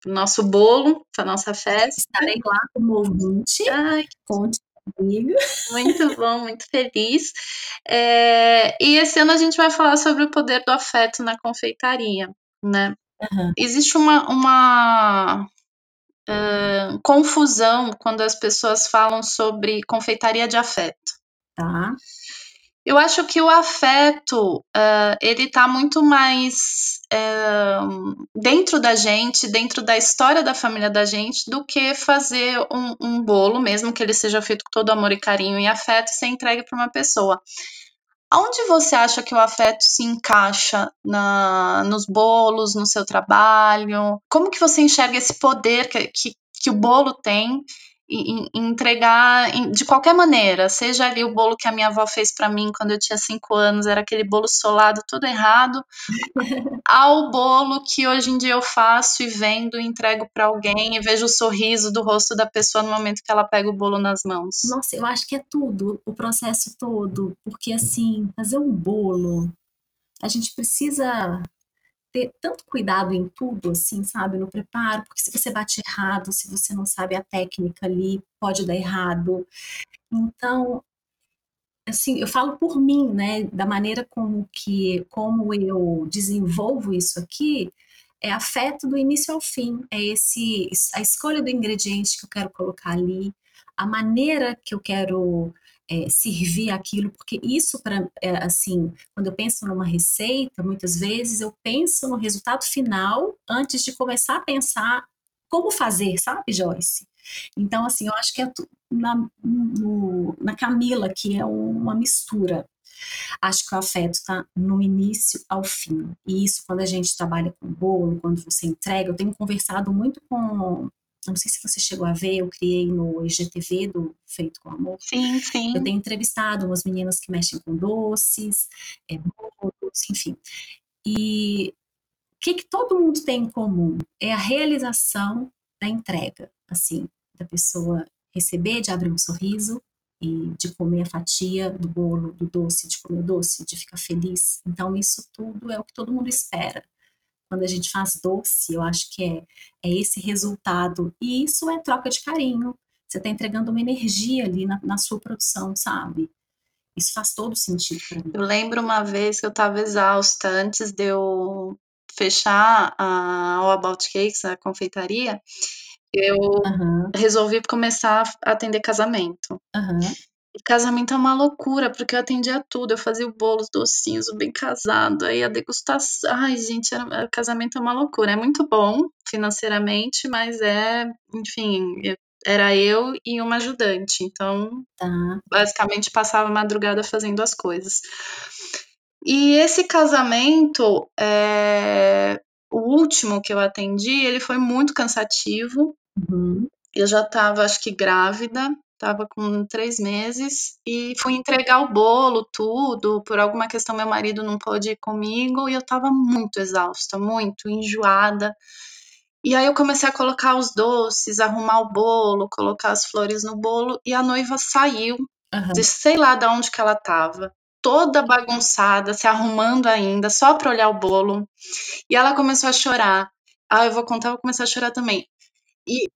pro nosso bolo, para nossa festa. Estarei lá como ouvinte. Ai, Conte comigo. muito bom, muito feliz. É, e esse ano a gente vai falar sobre o poder do afeto na confeitaria, né? Aham. Existe uma, uma ah, confusão quando as pessoas falam sobre confeitaria de afeto. Tá. Eu acho que o afeto, ah, ele tá muito mais ah, dentro da gente, dentro da história da família da gente, do que fazer um, um bolo, mesmo que ele seja feito com todo amor e carinho e afeto, e ser entregue para uma pessoa. Aonde você acha que o afeto se encaixa na, nos bolos, no seu trabalho? Como que você enxerga esse poder que, que, que o bolo tem em, em entregar em- de qualquer maneira? Seja ali o bolo que a minha avó fez para mim quando eu tinha cinco anos, era aquele bolo solado todo errado, ao bolo que hoje em dia eu faço e vendo e entrego para alguém e vejo o sorriso do rosto da pessoa no momento que ela pega o bolo nas mãos. Nossa, eu acho que é tudo, o processo todo, porque assim, fazer um bolo, a gente precisa ter tanto cuidado em tudo, assim, sabe, no preparo, porque se você bate errado, se você não sabe a técnica ali, pode dar errado. Então, assim, eu falo por mim, né, da maneira como que, como eu desenvolvo isso aqui, é afeto do início ao fim, é esse, a escolha do ingrediente que eu quero colocar ali, a maneira que eu quero é, servir aquilo, porque isso para, é, assim, quando eu penso numa receita, muitas vezes eu penso no resultado final antes de começar a pensar como fazer, sabe, Joyce? Então, assim, eu acho que é na, no- na Camila, que é uma mistura. Acho que o afeto está no início ao fim. E isso, quando a gente trabalha com bolo, quando você entrega, eu tenho conversado muito com. Não sei se você chegou a ver, eu criei no IGTV do Feito com Amor. Sim, Eu sim. tenho entrevistado umas meninas que mexem com doces, é, bolos, enfim. E o que, que todo mundo tem em comum? É a realização da entrega, assim, da pessoa receber, de abrir um sorriso e de comer a fatia do bolo, do doce, de comer o doce, de ficar feliz. Então, isso tudo é o que todo mundo espera. Quando a gente faz doce, eu acho que é, é esse resultado. E isso é troca de carinho. Você está entregando uma energia ali na, na sua produção, sabe? Isso faz todo sentido para mim. Eu lembro uma vez que eu estava exausta antes de eu fechar a All About Cakes, a confeitaria, eu Aham, resolvi começar a atender casamento. aham. Casamento é uma loucura, porque eu atendia tudo, eu fazia o bolo, os docinhos, o bem casado, aí a degustação. Ai, gente, era- casamento é uma loucura. É muito bom financeiramente, mas é, enfim, era eu e uma ajudante. Então, Tá. basicamente passava a madrugada fazendo as coisas. E esse casamento, é, o último que eu atendi, ele foi muito cansativo. Uhum. Eu já estava, acho que grávida, estava com três meses e fui entregar o bolo, tudo. Por alguma questão, meu marido não pôde ir comigo e eu estava muito exausta, muito enjoada. E aí eu comecei a colocar os doces, arrumar o bolo, colocar as flores no bolo e a noiva saiu Aham. de sei lá de onde que ela estava, toda bagunçada, se arrumando ainda, só para olhar o bolo. E ela começou a chorar. Ah, eu vou contar, eu vou começar a chorar também. E,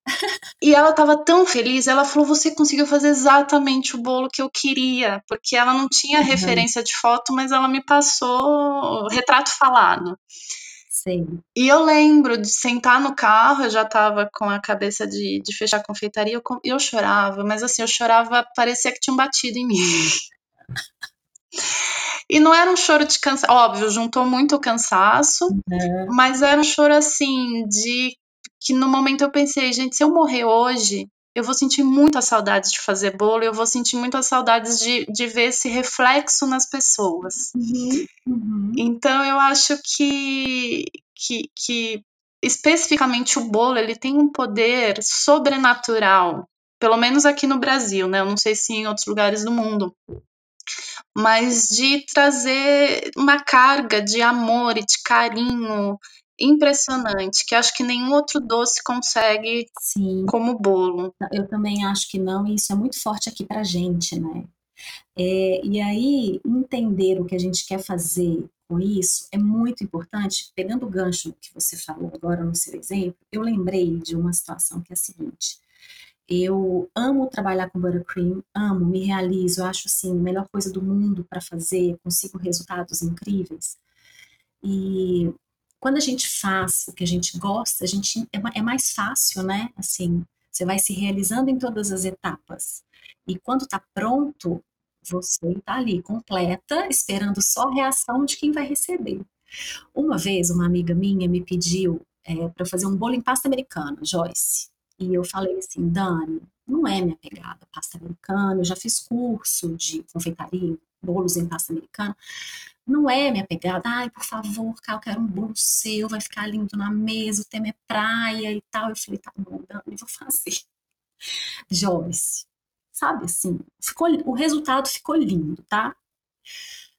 e ela estava tão feliz, ela falou: Você conseguiu fazer exatamente o bolo que eu queria, porque ela não tinha Uhum. referência de foto, mas ela me passou retrato falado. Sei. E eu lembro de sentar no carro, eu já estava com a cabeça de, de fechar a confeitaria, eu, eu chorava, mas assim, eu chorava, parecia que tinham batido em mim. E não era um choro de cansaço, óbvio, juntou muito cansaço, uhum. mas era um choro assim de que no momento eu pensei, gente, se eu morrer hoje, eu vou sentir muita saudade de fazer bolo, eu vou sentir muitas saudades de, de ver esse reflexo nas pessoas. Uhum, uhum. Então eu acho que, que, que especificamente o bolo ele tem um poder sobrenatural, pelo menos aqui no Brasil, né? Eu não sei se em outros lugares do mundo, mas de trazer uma carga de amor e de carinho impressionante, que acho que nenhum outro doce consegue Sim. como bolo. Eu também acho que não, e isso é muito forte aqui pra gente, né? É, e aí, entender o que a gente quer fazer com isso é muito importante. Pegando o gancho que você falou agora no seu exemplo, eu lembrei de uma situação que é a seguinte. Eu amo trabalhar com buttercream, amo, me realizo, acho assim, a melhor coisa do mundo para fazer, consigo resultados incríveis. E quando a gente faz o que a gente gosta, a gente é, é mais fácil, né? Assim, você vai se realizando em todas as etapas. E quando está pronto, você está ali completa, esperando só a reação de quem vai receber. Uma vez, uma amiga minha me pediu é, para fazer um bolo em pasta americana, Joyce. E eu falei assim, Dani, não é minha pegada, pasta americana. Eu já fiz curso de confeitaria, bolos em pasta americana. Não é minha pegada. Ai, por favor, cara, eu quero um bolo seu, vai ficar lindo na mesa, o tema é praia e tal. Eu falei, tá bom, Dani, vou fazer. Joyce, sabe assim, ficou, o resultado ficou lindo, tá?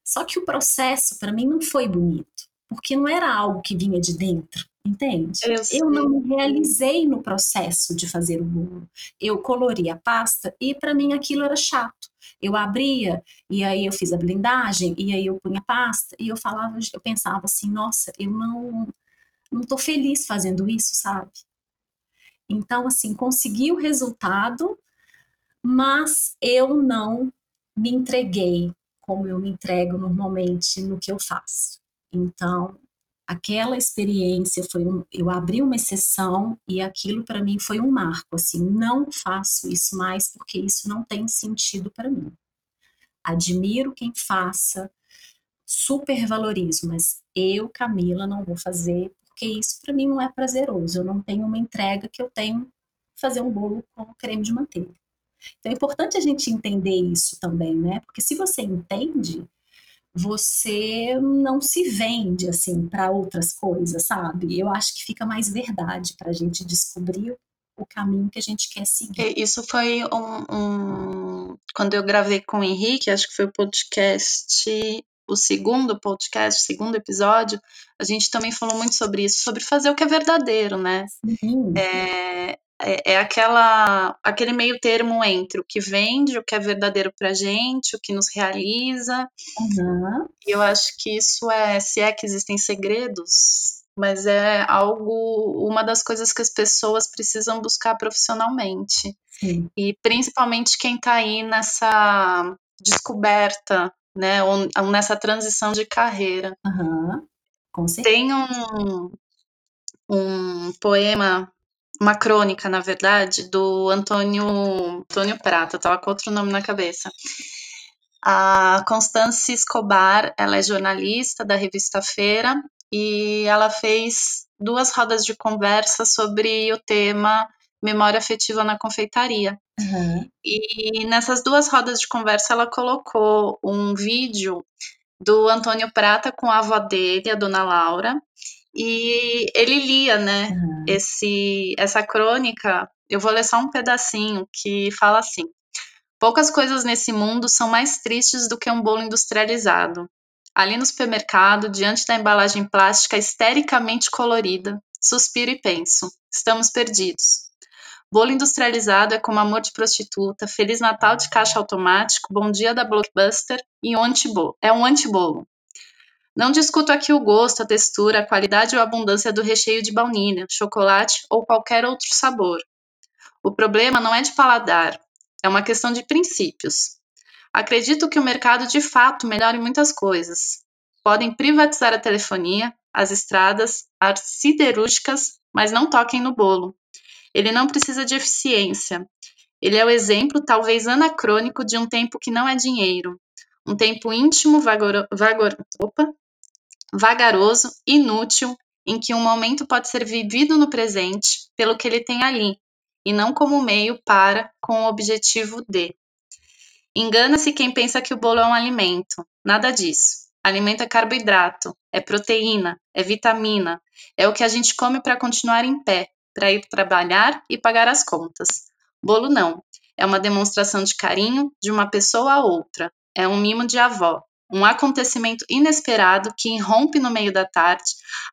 Só que o processo para mim não foi bonito, porque não era algo que vinha de dentro, entende? Eu, eu não me realizei no processo de fazer o bolo. Eu colori a pasta e para mim aquilo era chato. Eu abria e aí eu fiz a blindagem e aí eu punha a pasta e eu falava, eu pensava assim, nossa, eu não não tô feliz fazendo isso, sabe? Então assim, consegui o resultado, mas eu não me entreguei como eu me entrego normalmente no que eu faço. Então, aquela experiência foi um, eu abri uma exceção e aquilo para mim foi um marco, assim, não faço isso mais porque isso não tem sentido para mim. Admiro quem faça, super valorizo, mas eu, Camila, não vou fazer porque isso para mim não é prazeroso. Eu não tenho uma entrega que eu tenho fazer um bolo com creme de manteiga. Então é importante a gente entender isso também, né? Porque se você entende, você não se vende assim para outras coisas, sabe? Eu acho que fica mais verdade para a gente descobrir o caminho que a gente quer seguir. Isso foi um, um, quando eu gravei com o Henrique, acho que foi o podcast, o segundo podcast, o segundo episódio, a gente também falou muito sobre isso, sobre fazer o que é verdadeiro, né? Sim. É, é, é, aquela, aquele meio termo entre o que vende, o que é verdadeiro pra gente, o que nos realiza. Uhum. E eu acho que isso é, se é que existem segredos, mas é algo, uma das coisas que as pessoas precisam buscar profissionalmente. Sim. E principalmente quem está aí nessa descoberta, né, ou, nessa transição de carreira. Uhum. Tem um, um poema uma crônica, na verdade, do Antônio, Antônio Prata, eu tava com outro nome na cabeça. A Constance Escobar, ela é jornalista da revista Feira e ela fez duas rodas de conversa sobre o tema memória afetiva na confeitaria. Uhum. E nessas duas rodas de conversa ela colocou um vídeo do Antônio Prata com a avó dele, a dona Laura, e ele lia, né, uhum. esse, essa crônica. Eu vou ler só um pedacinho que fala assim: Poucas coisas nesse mundo são mais tristes do que um bolo industrializado. Ali no supermercado, diante da embalagem plástica histericamente colorida, suspiro e penso: estamos perdidos. Bolo industrializado é como amor de prostituta, Feliz Natal de caixa automático, Bom Dia da Blockbuster e um antibolo. É um antibolo. Não discuto aqui o gosto, a textura, a qualidade ou a abundância do recheio de baunilha, chocolate ou qualquer outro sabor. O problema não é de paladar, é uma questão de princípios. Acredito que o mercado de fato melhore muitas coisas. Podem privatizar a telefonia, as estradas, as siderúrgicas, mas não toquem no bolo. Ele não precisa de eficiência. Ele é o exemplo, talvez anacrônico, de um tempo que não é dinheiro, Um tempo íntimo, vagor, vagor, opa, vagaroso, inútil, em que um momento pode ser vivido no presente pelo que ele tem ali, e não como meio para, com o objetivo de. Engana-se quem pensa que o bolo é um alimento. Nada disso. Alimento é carboidrato, é proteína, é vitamina, é o que a gente come para continuar em pé, para ir trabalhar e pagar as contas. Bolo não. É uma demonstração de carinho de uma pessoa a outra. É um mimo de avó. Um acontecimento inesperado que irrompe no meio da tarde,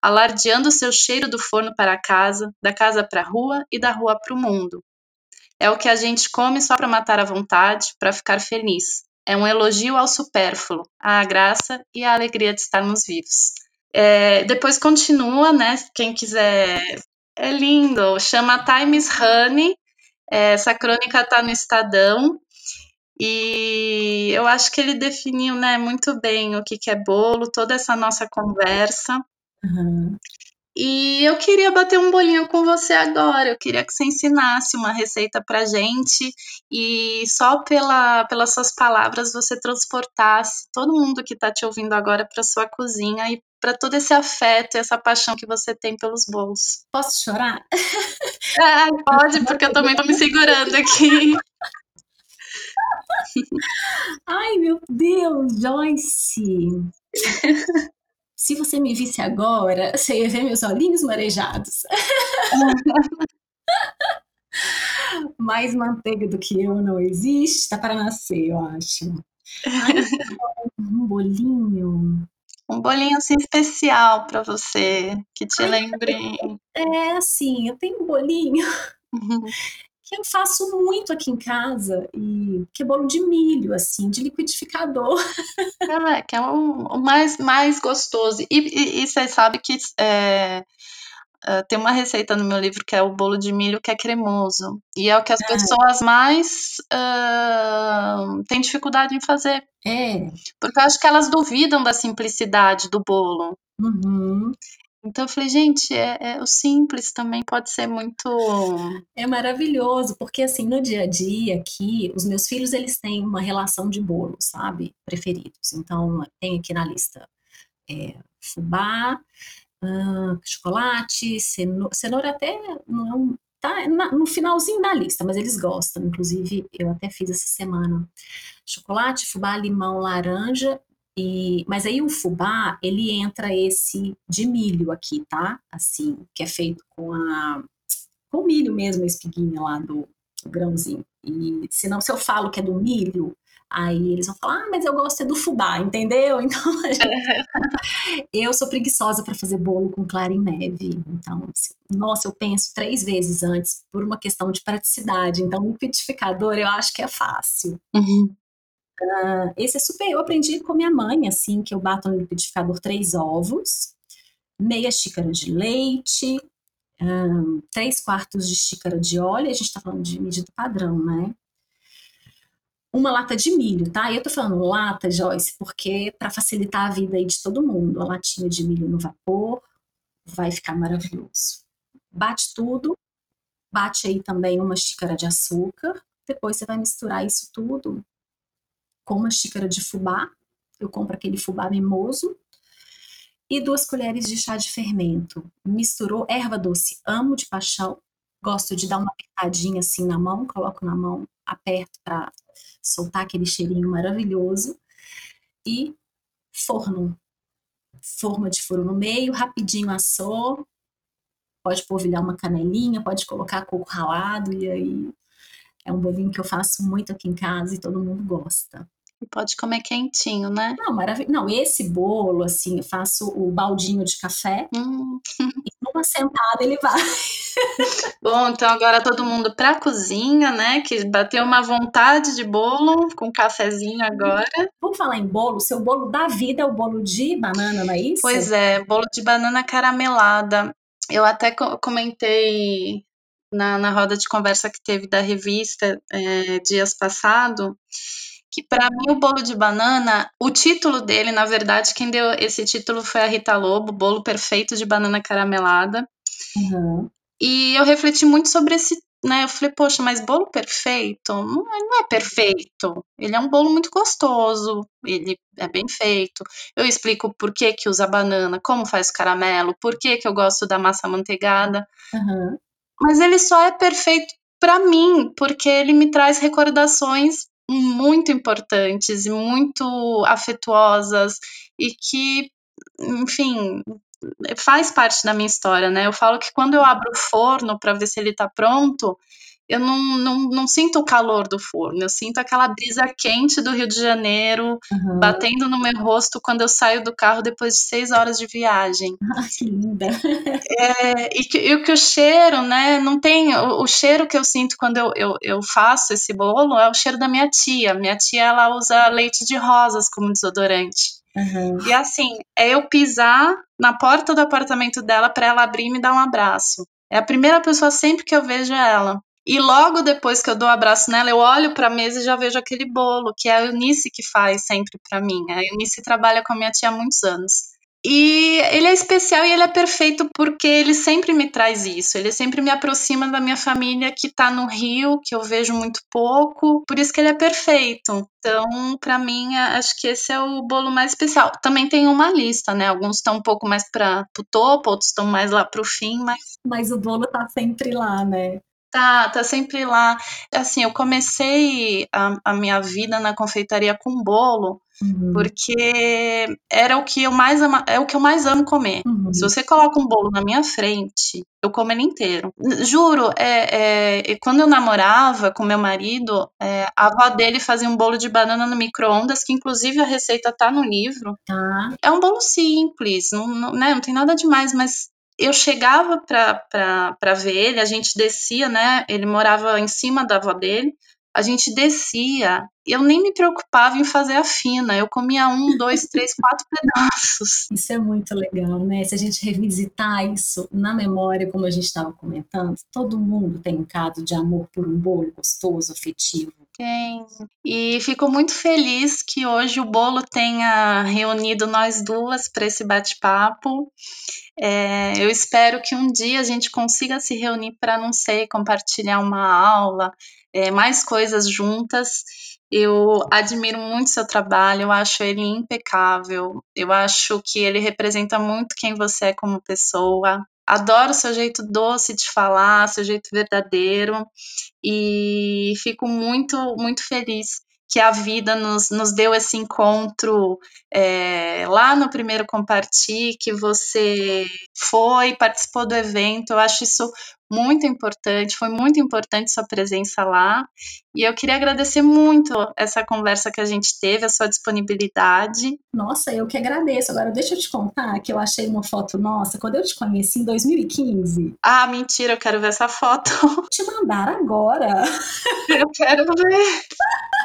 alardeando seu cheiro do forno para a casa, da casa para a rua e da rua para o mundo. É o que a gente come só para matar a vontade, para ficar feliz. É um elogio ao supérfluo, à graça e à alegria de estarmos vivos. É, depois continua, né? Quem quiser. É lindo. Chama Times Honey. É, essa crônica está no Estadão. E eu acho que ele definiu né, muito bem o que, que é bolo, toda essa nossa conversa. Uhum. E eu queria bater um bolinho com você agora. Eu queria que você ensinasse uma receita pra gente e só pela, pelas suas palavras você transportasse todo mundo que está te ouvindo agora para sua cozinha e para todo esse afeto e essa paixão que você tem pelos bolos. Posso chorar? É, pode, porque eu também tô me segurando aqui. Ai, meu Deus, Joyce! Se você me visse agora, você ia ver meus olhinhos marejados. Mais manteiga do que eu não existe, está para nascer, eu acho. Ai, um bolinho. Um bolinho assim especial para você, que te lembre. É, assim, eu tenho um bolinho uhum. que eu faço muito aqui em casa, e que é bolo de milho, assim, de liquidificador. É, que é o, mais, mais gostoso. E, e, e você sabe que é, é, tem uma receita no meu livro que é o bolo de milho que é cremoso. E é o que as é. pessoas mais uh, têm dificuldade em fazer. É. Porque eu acho que elas duvidam da simplicidade do bolo. Uhum. Então eu falei, gente, é, é, o simples também pode ser muito. É maravilhoso, porque assim, no dia a dia aqui, os meus filhos eles têm uma relação de bolo, sabe? Preferidos. Então, tem aqui na lista é, fubá, uh, chocolate, cenoura, cenoura até não tá no finalzinho da lista, mas eles gostam. Inclusive, eu até fiz essa semana. Chocolate, fubá, limão, laranja e, mas aí o fubá, ele entra esse de milho aqui, tá? Assim, que é feito com a com o milho mesmo, a espiguinha lá do, do grãozinho. E senão, se eu falo que é do milho, aí eles vão falar, ah, mas eu gosto é do fubá, entendeu? Então, gente, eu sou preguiçosa para fazer bolo com clara em neve. Então, assim, nossa, eu penso três vezes antes por uma questão de praticidade. Então, liquidificador eu acho que é fácil. Uhum. Uh, esse é super. Eu aprendi com minha mãe, assim, que eu bato no liquidificador três ovos, meia xícara de leite, um, três quartos de xícara de óleo. A gente tá falando de medida padrão, né? Uma lata de milho, tá? Eu tô falando lata, Joyce, porque para facilitar a vida aí de todo mundo, a latinha de milho no vapor vai ficar maravilhoso. Bate tudo, bate aí também uma xícara de açúcar. Depois você vai misturar isso tudo com uma xícara de fubá, eu compro aquele fubá mimoso, e duas colheres de chá de fermento. Misturou erva doce, amo de paixão, gosto de dar uma apertadinha assim na mão, coloco na mão, aperto para soltar aquele cheirinho maravilhoso. E forno, forma de forno no meio, rapidinho assou. Pode polvilhar uma canelinha, pode colocar coco ralado e aí é um bolinho que eu faço muito aqui em casa e todo mundo gosta. E pode comer quentinho, né? Não, maravilha. Não, esse bolo, assim, eu faço o baldinho de café hum. e numa sentada ele vai. Bom, então agora todo mundo para a cozinha, né? Que bateu uma vontade de bolo com cafezinho agora. Vamos falar em bolo? Seu bolo da vida é o bolo de banana, não é isso? Pois é, bolo de banana caramelada. Eu até comentei na, na roda de conversa que teve da revista é, dias passado que para mim o bolo de banana, o título dele, na verdade, quem deu esse título foi a Rita Lobo, Bolo Perfeito de Banana Caramelada. Uhum. E eu refleti muito sobre esse né, eu falei, poxa, mas bolo perfeito? Não, não é perfeito. Ele é um bolo muito gostoso, ele é bem feito. Eu explico por que que usa banana, como faz o caramelo, por que que eu gosto da massa manteigada. Uhum. Mas ele só é perfeito para mim, porque ele me traz recordações muito importantes e muito afetuosas e que, enfim, faz parte da minha história, né? Eu falo que quando eu abro o forno para ver se ele está pronto, eu não, não, não, sinto o calor do forno, eu sinto aquela brisa quente do Rio de Janeiro uhum. batendo no meu rosto quando eu saio do carro depois de seis horas de viagem. Ah, que linda! É, e, que, e que o cheiro, né? Não tem. O, o cheiro que eu sinto quando eu, eu, eu, faço esse bolo é o cheiro da minha tia. Minha tia ela usa leite de rosas como desodorante. Uhum. E assim, é eu pisar na porta do apartamento dela para ela abrir e me dar um abraço. É a primeira pessoa sempre que eu vejo ela. E logo depois que eu dou um abraço nela, eu olho para a mesa e já vejo aquele bolo, que é a Eunice que faz sempre para mim. A Eunice trabalha com a minha tia há muitos anos. E ele é especial e ele é perfeito porque ele sempre me traz isso. Ele sempre me aproxima da minha família que está no Rio, que eu vejo muito pouco. Por isso que ele é perfeito. Então, para mim, acho que esse é o bolo mais especial. Também tem uma lista, né? Alguns estão um pouco mais para o topo, outros estão mais lá para o fim, mas. Mas o bolo tá sempre lá, né? Tá, tá sempre lá. Assim, eu comecei a, a minha vida na confeitaria com bolo, uhum. porque era o que eu mais ama, é o que eu mais amo comer. Uhum. Se você coloca um bolo na minha frente, eu como ele inteiro. Juro, é, é quando eu namorava com meu marido, é, a avó dele fazia um bolo de banana no micro-ondas, que inclusive a receita tá no livro. Tá. É um bolo simples, não, não, né, não tem nada demais, mas eu chegava para ver ele, a gente descia, né? Ele morava em cima da avó dele. A gente descia, eu nem me preocupava em fazer a fina, eu comia um, dois, três, quatro pedaços. Isso é muito legal, né? Se a gente revisitar isso na memória, como a gente estava comentando, todo mundo tem um caso de amor por um bolo gostoso, afetivo. Tem. E fico muito feliz que hoje o bolo tenha reunido nós duas para esse bate-papo. É, eu espero que um dia a gente consiga se reunir para, não sei, compartilhar uma aula, é, mais coisas juntas. Eu admiro muito seu trabalho, eu acho ele impecável, eu acho que ele representa muito quem você é como pessoa. Adoro seu jeito doce de falar, seu jeito verdadeiro e fico muito, muito feliz que a vida nos, nos deu esse encontro é, lá no primeiro Comparti, que você foi, participou do evento. Eu acho isso muito importante, foi muito importante sua presença lá. E eu queria agradecer muito essa conversa que a gente teve, a sua disponibilidade. Nossa, eu que agradeço. Agora, deixa eu te contar que eu achei uma foto nossa quando eu te conheci em 2015. Ah, mentira, eu quero ver essa foto. Te mandar agora. Eu quero ver.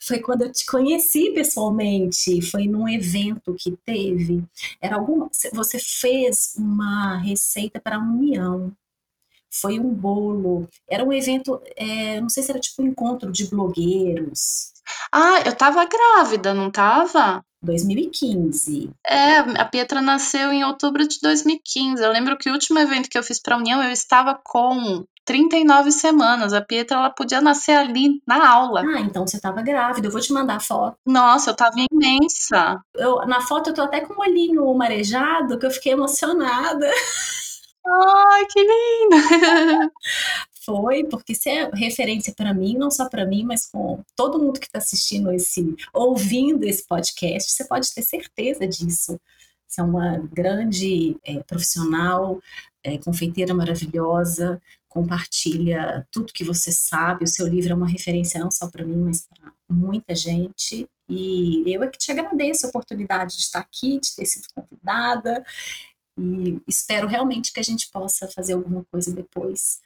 foi quando eu te conheci pessoalmente, foi num evento que teve. Era alguma, você fez uma receita para a União. Foi um bolo. Era um evento, é, não sei se era tipo um encontro de blogueiros. Ah, eu tava grávida, não tava? 2015. É, a Pietra nasceu em outubro de 2015. Eu lembro que o último evento que eu fiz para a União, eu estava com 39 semanas. A Pietra ela podia nascer ali na aula. Ah, então você estava grávida. Eu vou te mandar a foto. Nossa, eu estava imensa. Eu, na foto eu tô até com o olhinho marejado, que eu fiquei emocionada. Ai, que linda! Foi, porque você é referência para mim, não só para mim, mas com todo mundo que está assistindo esse, ouvindo esse podcast, você pode ter certeza disso. Você é uma grande é, profissional, é, confeiteira maravilhosa, compartilha tudo que você sabe. O seu livro é uma referência não só para mim, mas para muita gente. E eu é que te agradeço a oportunidade de estar aqui, de ter sido convidada. E espero realmente que a gente possa fazer alguma coisa depois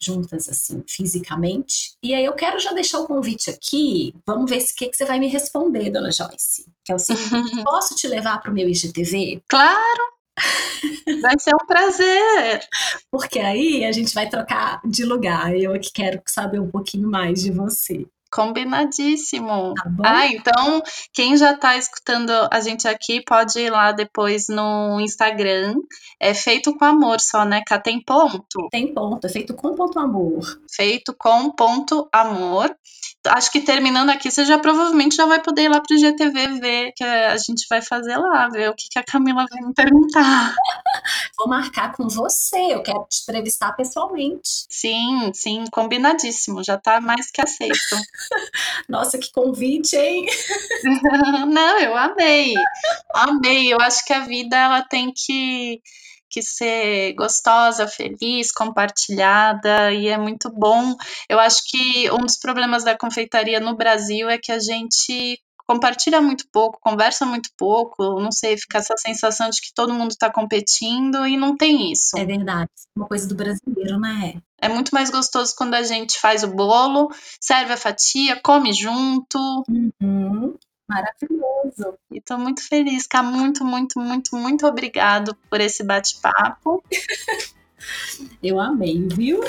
juntas, assim, fisicamente. E aí eu quero já deixar o convite aqui. Vamos ver o que, que você vai me responder, dona Joyce. Que é o seguinte: posso te levar para o meu IGTV? Claro! Vai ser um prazer! Porque aí a gente vai trocar de lugar. Eu que quero saber um pouquinho mais de você. Combinadíssimo. Tá? Ah, então quem já está escutando a gente aqui pode ir lá depois no Instagram. É feito com amor só, né, Cá? Tem ponto? Tem ponto, é feito com ponto amor. Feito com ponto amor. Acho que terminando aqui, você já provavelmente já vai poder ir lá pro GTV ver que a gente vai fazer lá, ver o que, que a Camila vai me perguntar. Vou marcar com você, eu quero te entrevistar pessoalmente. Sim, sim, combinadíssimo, já tá mais que aceito. Nossa, que convite, hein? Não, eu amei. Amei. Eu acho que a vida ela tem que que ser gostosa, feliz, compartilhada e é muito bom. Eu acho que um dos problemas da confeitaria no Brasil é que a gente compartilha muito pouco, conversa muito pouco, não sei, fica essa sensação de que todo mundo está competindo e não tem isso. É verdade, uma coisa do brasileiro, né? É muito mais gostoso quando a gente faz o bolo, serve a fatia, come junto. Uhum. Maravilhoso. E tô muito feliz, Cá. Muito, muito, muito, muito obrigado por esse bate-papo. Eu amei, viu?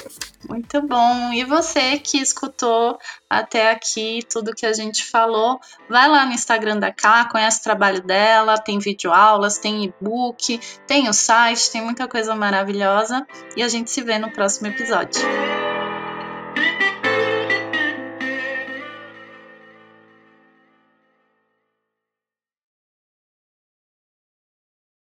Muito bom. E você que escutou até aqui tudo que a gente falou, vai lá no Instagram da Cá, conhece o trabalho dela, tem videoaulas, tem e-book, tem o site, tem muita coisa maravilhosa. E a gente se vê no próximo episódio.